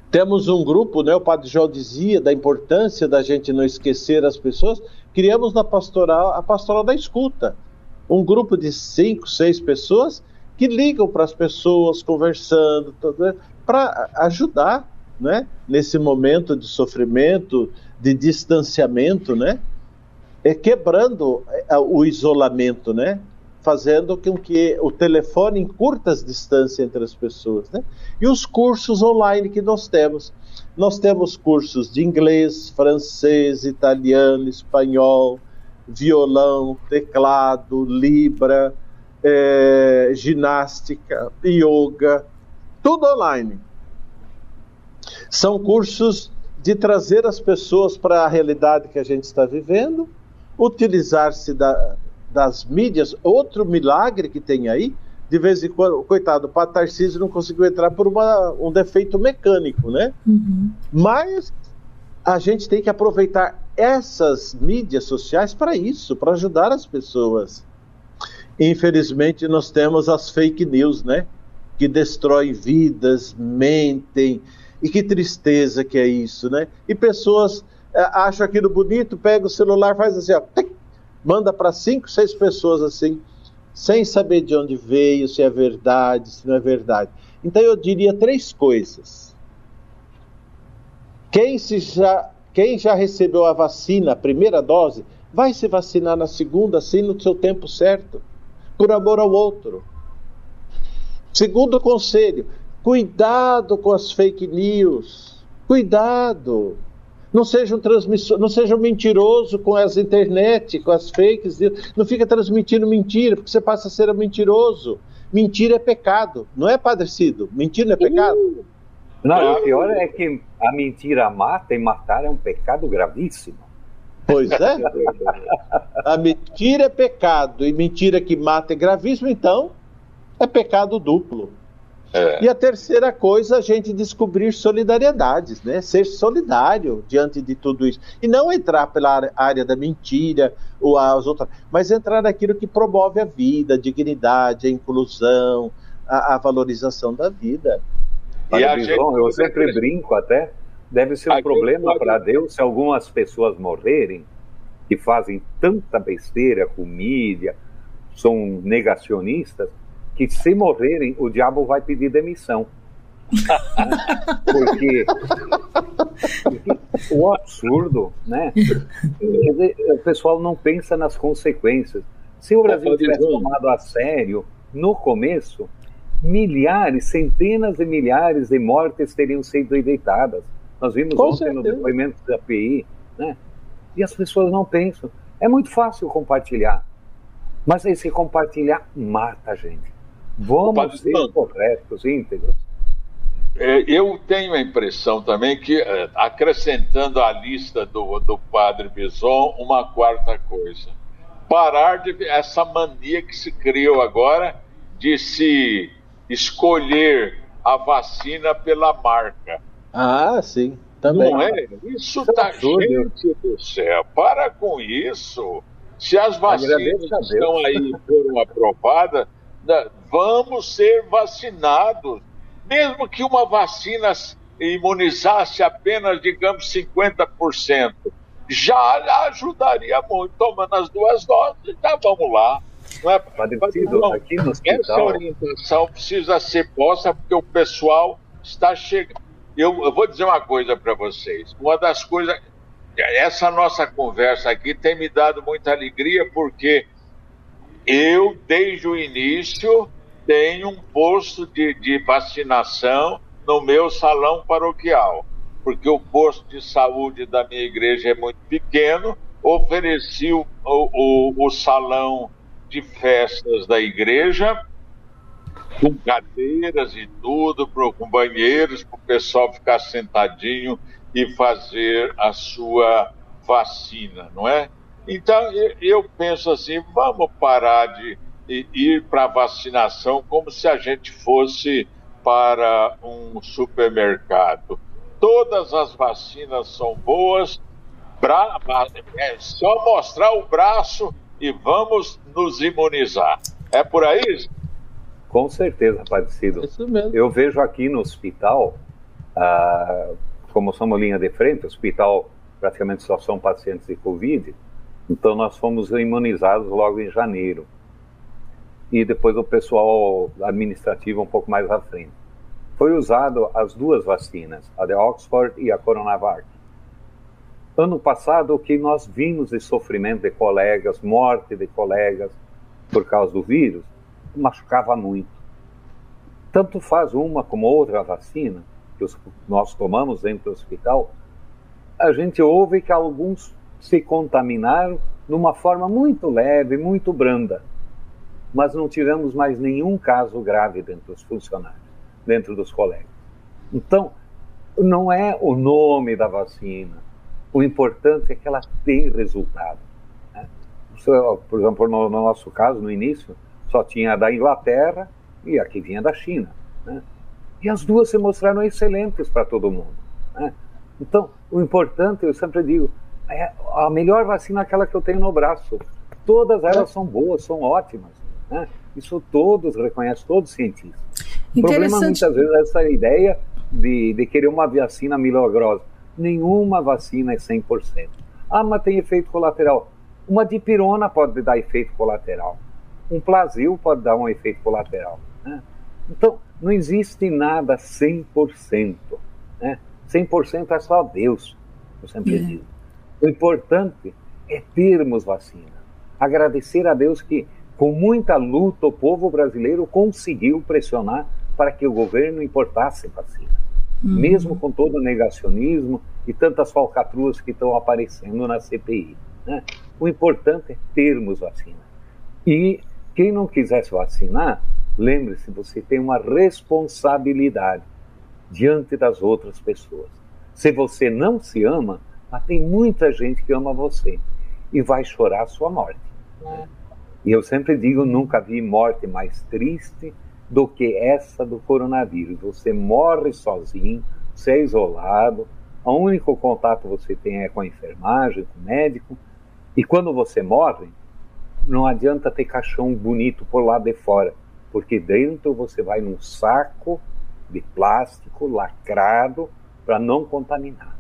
Temos um grupo, né, o Padre João dizia, da importância da gente não esquecer as pessoas. Criamos na pastoral a pastoral da escuta. Um grupo de cinco, seis pessoas que ligam para as pessoas, conversando, né, para ajudar né, nesse momento de sofrimento, de distanciamento, né? É quebrando é, o isolamento, né? Fazendo com que o telefone encurta as distâncias entre as pessoas, né? E os cursos online que nós temos. Nós temos cursos de inglês, francês, italiano, espanhol, violão, teclado, libra, é, ginástica, yoga, tudo online. São cursos de trazer as pessoas para a realidade que a gente está vivendo, utilizar-se da, das mídias. Outro milagre que tem aí, de vez em quando, coitado, o Padre Tarcísio não conseguiu entrar por uma, um defeito mecânico, né? Uhum. Mas a gente tem que aproveitar essas mídias sociais para isso, para ajudar as pessoas. Infelizmente, nós temos as fake news, né? Que destroem vidas, mentem, e que tristeza que é isso, né? E pessoas é, acham aquilo bonito, pega o celular, faz assim, ó, manda para cinco, seis pessoas assim, sem saber de onde veio, se é verdade, se não é verdade. Então eu diria três coisas. Quem, se já, quem já recebeu a vacina, a primeira dose, vai se vacinar na segunda, assim, no seu tempo certo, por amor ao outro. Segundo conselho, Cuidado com as fake news. Cuidado. Não seja um transmissor, não seja um mentiroso com as internet, com as fakes. Não fica transmitindo mentira, porque você passa a ser um mentiroso. Mentira é pecado, não é padecido? Mentira é pecado? Não, o pior é que a mentira mata e matar é um pecado gravíssimo. Pois é. a mentira é pecado e mentira que mata é gravíssimo, então é pecado duplo. É. E a terceira coisa, a gente descobrir solidariedades, né? Ser solidário diante de tudo isso. E não entrar pela área da mentira ou as outras, mas entrar naquilo que promove a vida, a dignidade, a inclusão, a, a valorização da vida. E a gente... eu sempre brinco até, deve ser um problema para Deus se algumas pessoas morrerem que fazem tanta besteira com mídia, são negacionistas, que se morrerem, o diabo vai pedir demissão. porque, porque, o absurdo, né? Dizer, o pessoal não pensa nas consequências. Se o Brasil tivesse tomado a sério no começo, milhares, centenas de milhares de mortes teriam sido evitadas. Nós vimos Com ontem certeza. no depoimento da PI, né? E as pessoas não pensam. É muito fácil compartilhar, mas esse compartilhar mata a gente. Vamos ser corretos, íntegros. É, eu tenho a impressão também que, é, acrescentando à lista do, do padre Bison, uma quarta coisa. Parar de essa mania que se criou agora de se escolher a vacina pela marca. Ah, sim, também. Não é? Isso está gente do céu. Para com isso. Se as vacinas estão aí foram aprovadas, vamos ser vacinados. Mesmo que uma vacina imunizasse apenas, digamos, 50%, já ajudaria muito, tomando as duas doses, já vamos lá. Não é, Padecido, aqui no hospital... Essa orientação precisa ser posta porque o pessoal está chegando. Eu, eu vou dizer uma coisa para vocês. Uma das coisas. Essa nossa conversa aqui tem me dado muita alegria porque eu, desde o início, tenho um posto de, de vacinação no meu salão paroquial, porque o posto de saúde da minha igreja é muito pequeno. Ofereci o, o, o salão de festas da igreja com cadeiras e tudo, com banheiros, para o pessoal ficar sentadinho e fazer a sua vacina, não é? Então, eu penso assim: vamos parar de ir para a vacinação como se a gente fosse para um supermercado. Todas as vacinas são boas, bra... é só mostrar o braço e vamos nos imunizar. É por aí? Com certeza, Padecido. Isso mesmo. Eu vejo aqui no hospital Ah, como somos linha de frente, o hospital praticamente só são pacientes de Covid, então nós fomos imunizados logo em janeiro. E depois o pessoal administrativo um pouco mais à frente. Foi usado as duas vacinas, a de Oxford e a Coronavac. Ano passado, o que nós vimos de sofrimento de colegas, morte de colegas por causa do vírus, machucava muito. Tanto faz uma como outra vacina, que nós tomamos dentro do hospital, a gente ouve que alguns se contaminaram de uma forma muito leve, muito branda. Mas não tivemos mais nenhum caso grave dentro dos funcionários, dentro dos colegas. Então, não é o nome da vacina. O importante é que ela tem resultado. Né? Por exemplo, no, no nosso caso, no início, só tinha a da Inglaterra e a que vinha da China. Né? E as duas se mostraram excelentes para todo mundo. Né? Então, o importante, eu sempre digo, é a melhor vacina é aquela que eu tenho no braço. Todas elas são boas, são ótimas. Né? Isso todos reconhecem, todos os cientistas. O problema muitas vezes é essa ideia de, de querer uma vacina milagrosa. Nenhuma vacina é 100%. Ah, mas tem efeito colateral. Uma dipirona pode dar efeito colateral. Um plasil pode dar um efeito colateral. Né? Então, não existe nada 100%. Né? 100% é só Deus, eu sempre é. digo. O importante é termos vacina. Agradecer a Deus que, com muita luta, o povo brasileiro conseguiu pressionar para que o governo importasse vacina. Uhum. Mesmo com todo o negacionismo e tantas falcatruas que estão aparecendo na CPI. Né? O importante é termos vacina. E quem não quisesse vacinar, lembre-se, você tem uma responsabilidade diante das outras pessoas. Se você não se ama, mas tem muita gente que ama você e vai chorar a sua morte. Né? E eu sempre digo, nunca vi morte mais triste do que essa do coronavírus. Você morre sozinho, você é isolado, o único contato que você tem é com a enfermagem, com o médico, e quando você morre, não adianta ter caixão bonito por lá de fora, porque dentro você vai num saco de plástico lacrado para não contaminar.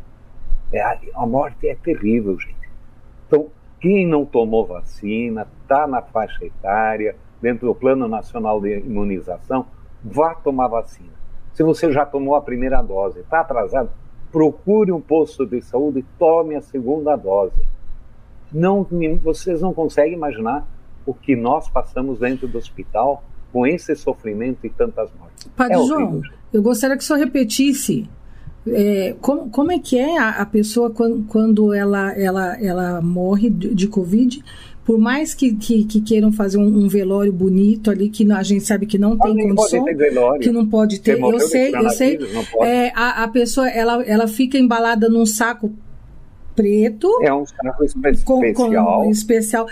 É, a morte é terrível, gente. Então, quem não tomou vacina, está na faixa etária, dentro do Plano Nacional de Imunização, vá tomar vacina. Se você já tomou a primeira dose, está atrasado, procure um posto de saúde e tome a segunda dose. Não, vocês não conseguem imaginar o que nós passamos dentro do hospital com esse sofrimento e tantas mortes. Padre é João, eu gostaria que o senhor repetisse é, como, como é que é a, a pessoa quando, quando ela, ela, ela morre de, de Covid? Por mais que, que, que queiram fazer um, um, velório bonito ali, que a gente sabe que não tem condição, que não pode ter. Eu sei, eu sei. É, a, a pessoa ela, ela fica embalada num saco preto. É um saco especial. Com, especial.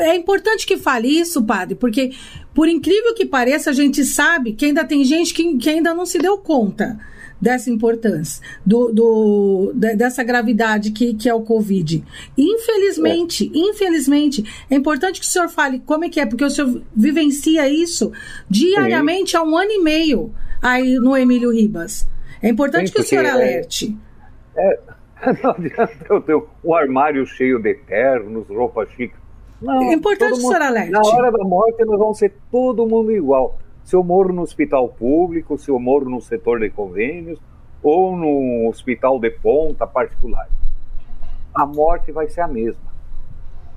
É importante que fale isso, padre, porque, por incrível que pareça, a gente sabe que ainda tem gente que, que ainda não se deu conta dessa importância, do, do, dessa gravidade que, que é o Covid. Infelizmente, é. infelizmente, é importante que o senhor fale como é que é, porque o senhor vivencia isso diariamente Sim. há um ano e meio aí no Emílio Ribas. É importante Sim, que o senhor é, alerte. É, não adianta eu ter um armário cheio de ternos, roupas chiques. Não, é importante que o senhor alerte. Na hora da morte, nós vamos ser todo mundo igual se eu moro no hospital público, se eu moro no setor de convênios ou no hospital de ponta particular. A morte vai ser a mesma.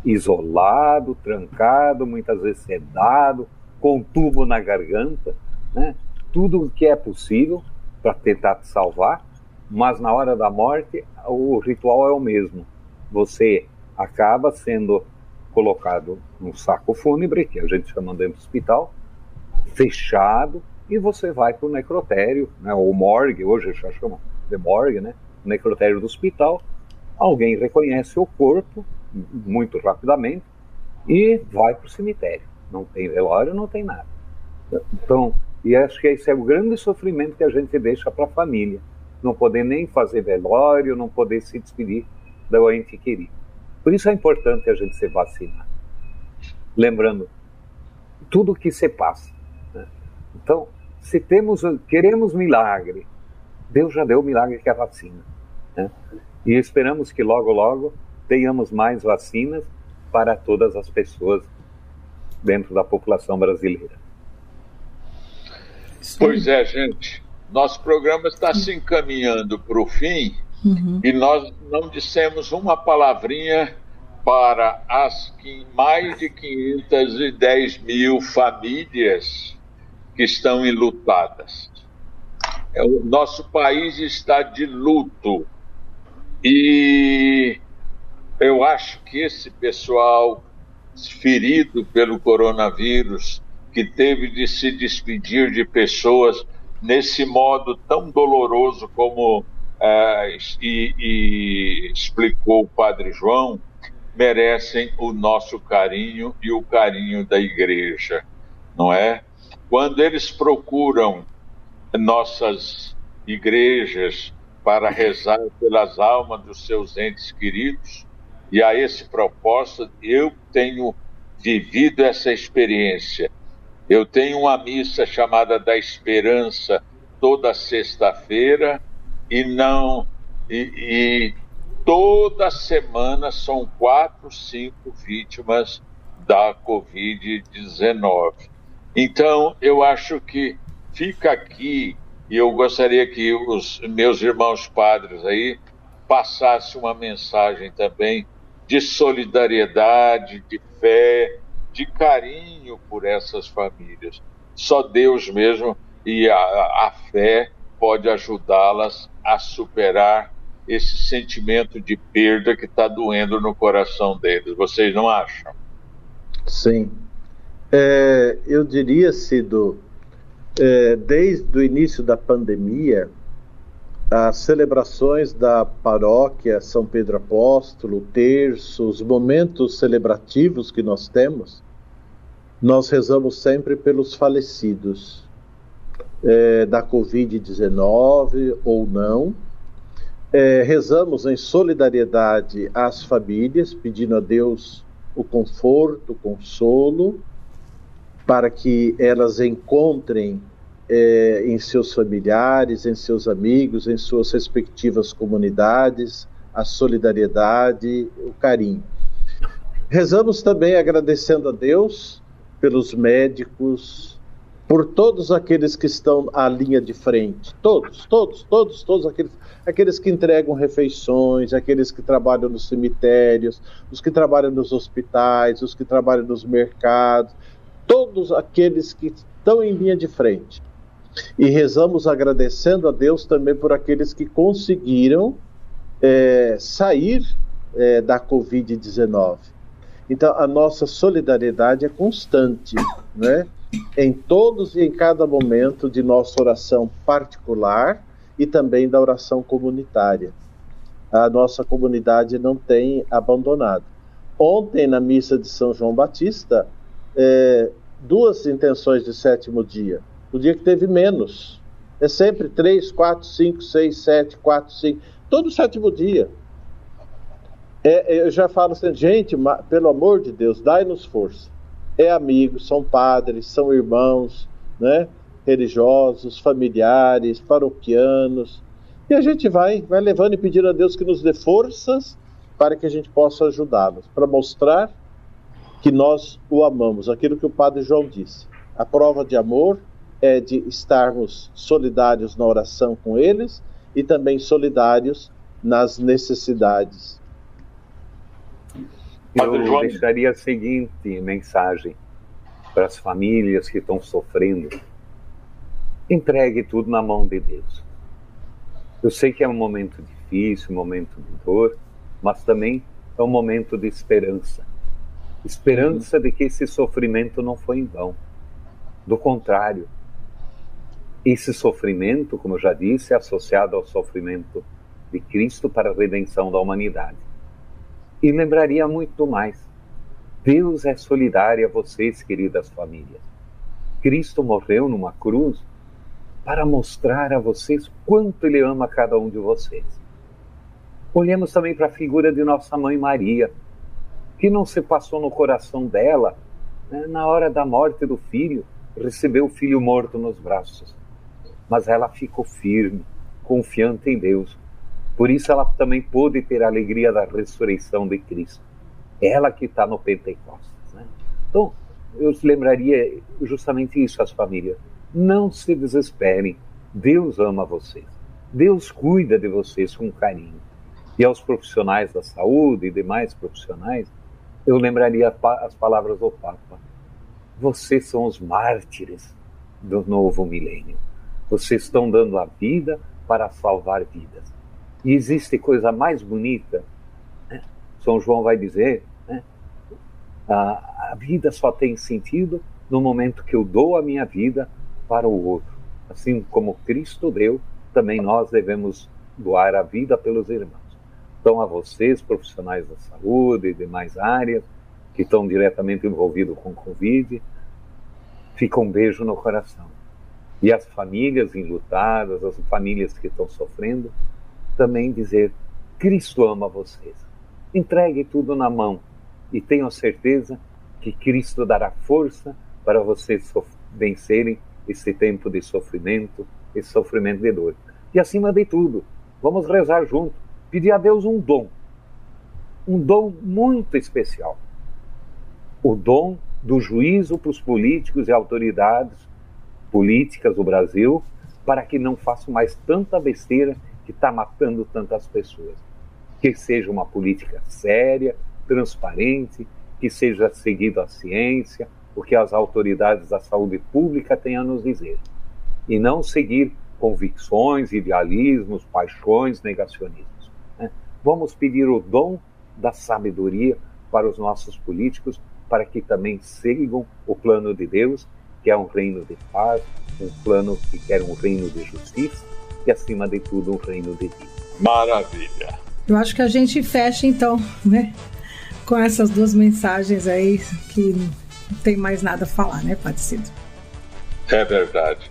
Isolado, trancado, muitas vezes sedado, com tubo na garganta, né? tudo o que é possível para tentar te salvar, mas na hora da morte o ritual é o mesmo. Você acaba sendo colocado num saco fúnebre, que a gente chama dentro do hospital, fechado e você vai para o necrotério, né, ou morgue, hoje já chama de morgue, né, necrotério do hospital, alguém reconhece o corpo muito rapidamente e vai para o cemitério. Não tem velório, não tem nada. Então, e acho que esse é o grande sofrimento que a gente deixa para a família. Não poder nem fazer velório, não poder se despedir do ente querido. Por isso é importante a gente se vacinar. Lembrando, tudo que se passa, então, se temos, queremos milagre, Deus já deu o milagre que é a vacina. Né? E esperamos que logo, logo tenhamos mais vacinas para todas as pessoas dentro da população brasileira. Pois é, gente. Nosso programa está se encaminhando para o fim uhum. e nós não dissemos uma palavrinha para as mais de 510 mil famílias que estão enlutadas. É, o nosso país está de luto e eu acho que esse pessoal ferido pelo coronavírus, que teve de se despedir de pessoas nesse modo tão doloroso como é, e, e explicou o Padre João, merecem o nosso carinho e o carinho da igreja, não é? Quando eles procuram nossas igrejas para rezar pelas almas dos seus entes queridos, e a esse propósito eu tenho vivido essa experiência. Eu tenho uma missa chamada da Esperança toda sexta-feira e não e, e toda semana são quatro, cinco vítimas da Covid-19. Então, eu acho que fica aqui, e eu gostaria que os meus irmãos padres aí passassem uma mensagem também de solidariedade, de fé, de carinho por essas famílias. Só Deus mesmo e a, a fé pode ajudá-las a superar esse sentimento de perda que está doendo no coração deles. Vocês não acham? Sim. É, eu diria, Cido, é, desde o início da pandemia, as celebrações da paróquia São Pedro Apóstolo, terço, os momentos celebrativos que nós temos, nós rezamos sempre pelos falecidos é, da Covid-19 ou não, é, rezamos em solidariedade às famílias, pedindo a Deus o conforto, o consolo, para que elas encontrem é, em seus familiares, em seus amigos, em suas respectivas comunidades, a solidariedade, o carinho. Rezamos também agradecendo a Deus pelos médicos, por todos aqueles que estão à linha de frente, todos, todos, todos, todos aqueles, aqueles que entregam refeições, aqueles que trabalham nos cemitérios, os que trabalham nos hospitais, os que trabalham nos mercados, todos aqueles que estão em linha de frente. E rezamos agradecendo a Deus também por aqueles que conseguiram é, sair é, da Covid-19. Então, a nossa solidariedade é constante, né? em todos e em cada momento de nossa oração particular e também da oração comunitária. A nossa comunidade não tem abandonado. Ontem, na missa de São João Batista, é, duas intenções de sétimo dia. O dia que teve menos. É sempre três, quatro, cinco, seis, sete, quatro, cinco. Todo sétimo dia. É, eu já falo assim, gente, pelo amor de Deus, dai-nos força é amigos, são padres, são irmãos, né? religiosos, familiares, paroquianos. E a gente vai, vai levando e pedindo a Deus que nos dê forças para que a gente possa ajudá-los, para mostrar que nós o amamos, aquilo que o Padre João disse. A prova de amor é de estarmos solidários na oração com eles e também solidários nas necessidades eu deixaria a seguinte mensagem para as famílias que estão sofrendo: entregue tudo na mão de Deus. Eu sei que é um momento difícil, um momento de dor, mas também é um momento de esperança. Esperança uhum. de que esse sofrimento não foi em vão. Do contrário, esse sofrimento, como eu já disse, é associado ao sofrimento de Cristo para a redenção da humanidade. E lembraria muito mais. Deus é solidário a vocês, queridas famílias. Cristo morreu numa cruz para mostrar a vocês quanto Ele ama cada um de vocês. Olhemos também para a figura de nossa mãe Maria, que não se passou no coração dela né, na hora da morte do filho, recebeu o filho morto nos braços. Mas ela ficou firme, confiante em Deus. Por isso ela também pôde ter a alegria da ressurreição de Cristo. Ela que está no Pentecostes. Né? Então, eu lembraria justamente isso às famílias. Não se desesperem. Deus ama vocês. Deus cuida de vocês com carinho. E aos profissionais da saúde e demais profissionais, eu lembraria as palavras do Papa. Vocês são os mártires do novo milênio. Vocês estão dando a vida para salvar vidas. E existe coisa mais bonita. Né? São João vai dizer: né? a, a vida só tem sentido no momento que eu dou a minha vida para o outro. Assim como Cristo deu, também nós devemos doar a vida pelos irmãos. Então, a vocês, profissionais da saúde e demais áreas que estão diretamente envolvidos com Covid, fica um beijo no coração. E as famílias enlutadas, as famílias que estão sofrendo, também dizer: Cristo ama vocês. Entregue tudo na mão e tenham certeza que Cristo dará força para vocês vencerem esse tempo de sofrimento, esse sofrimento de dor. E acima de tudo, vamos rezar junto, pedir a Deus um dom, um dom muito especial. O dom do juízo para os políticos e autoridades políticas do Brasil, para que não façam mais tanta besteira que está matando tantas pessoas. Que seja uma política séria, transparente, que seja seguida a ciência, o que as autoridades da saúde pública têm a nos dizer. E não seguir convicções, idealismos, paixões, negacionismos. Né? Vamos pedir o dom da sabedoria para os nossos políticos, para que também sigam o plano de Deus, que é um reino de paz, um plano que quer um reino de justiça e, acima de tudo, um reino de vida. Maravilha! Eu acho que a gente fecha então, né? Com essas duas mensagens aí que não tem mais nada a falar, né, Padre Cido? É verdade.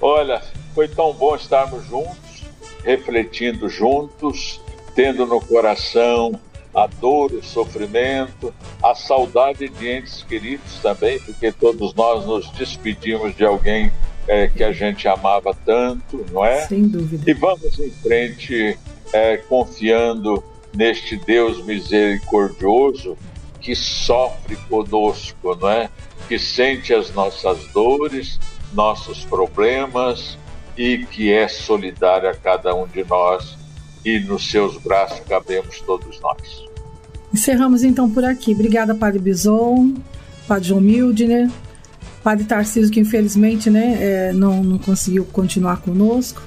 Olha, foi tão bom estarmos juntos, refletindo juntos, tendo no coração a dor, o sofrimento, a saudade de entes queridos também, porque todos nós nos despedimos de alguém é, que a gente amava tanto, não é? Sem dúvida. E vamos em frente é, confiando neste Deus misericordioso que sofre conosco, não é? Que sente as nossas dores, nossos problemas e que é solidário a cada um de nós e nos seus braços cabemos todos nós. Encerramos então por aqui. Obrigada, Padre Bison, Padre João Mildner, Padre Tarcísio, que infelizmente né, é, não, não conseguiu continuar conosco,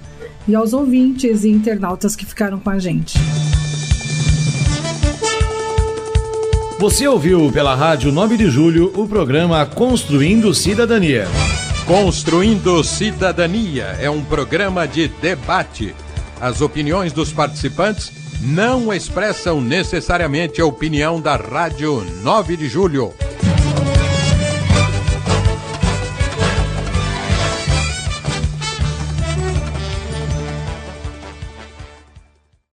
e aos ouvintes e internautas que ficaram com a gente. Você ouviu pela Rádio 9 de Julho o programa Construindo Cidadania. Construindo Cidadania é um programa de debate. As opiniões dos participantes não expressam necessariamente a opinião da Rádio 9 de Julho.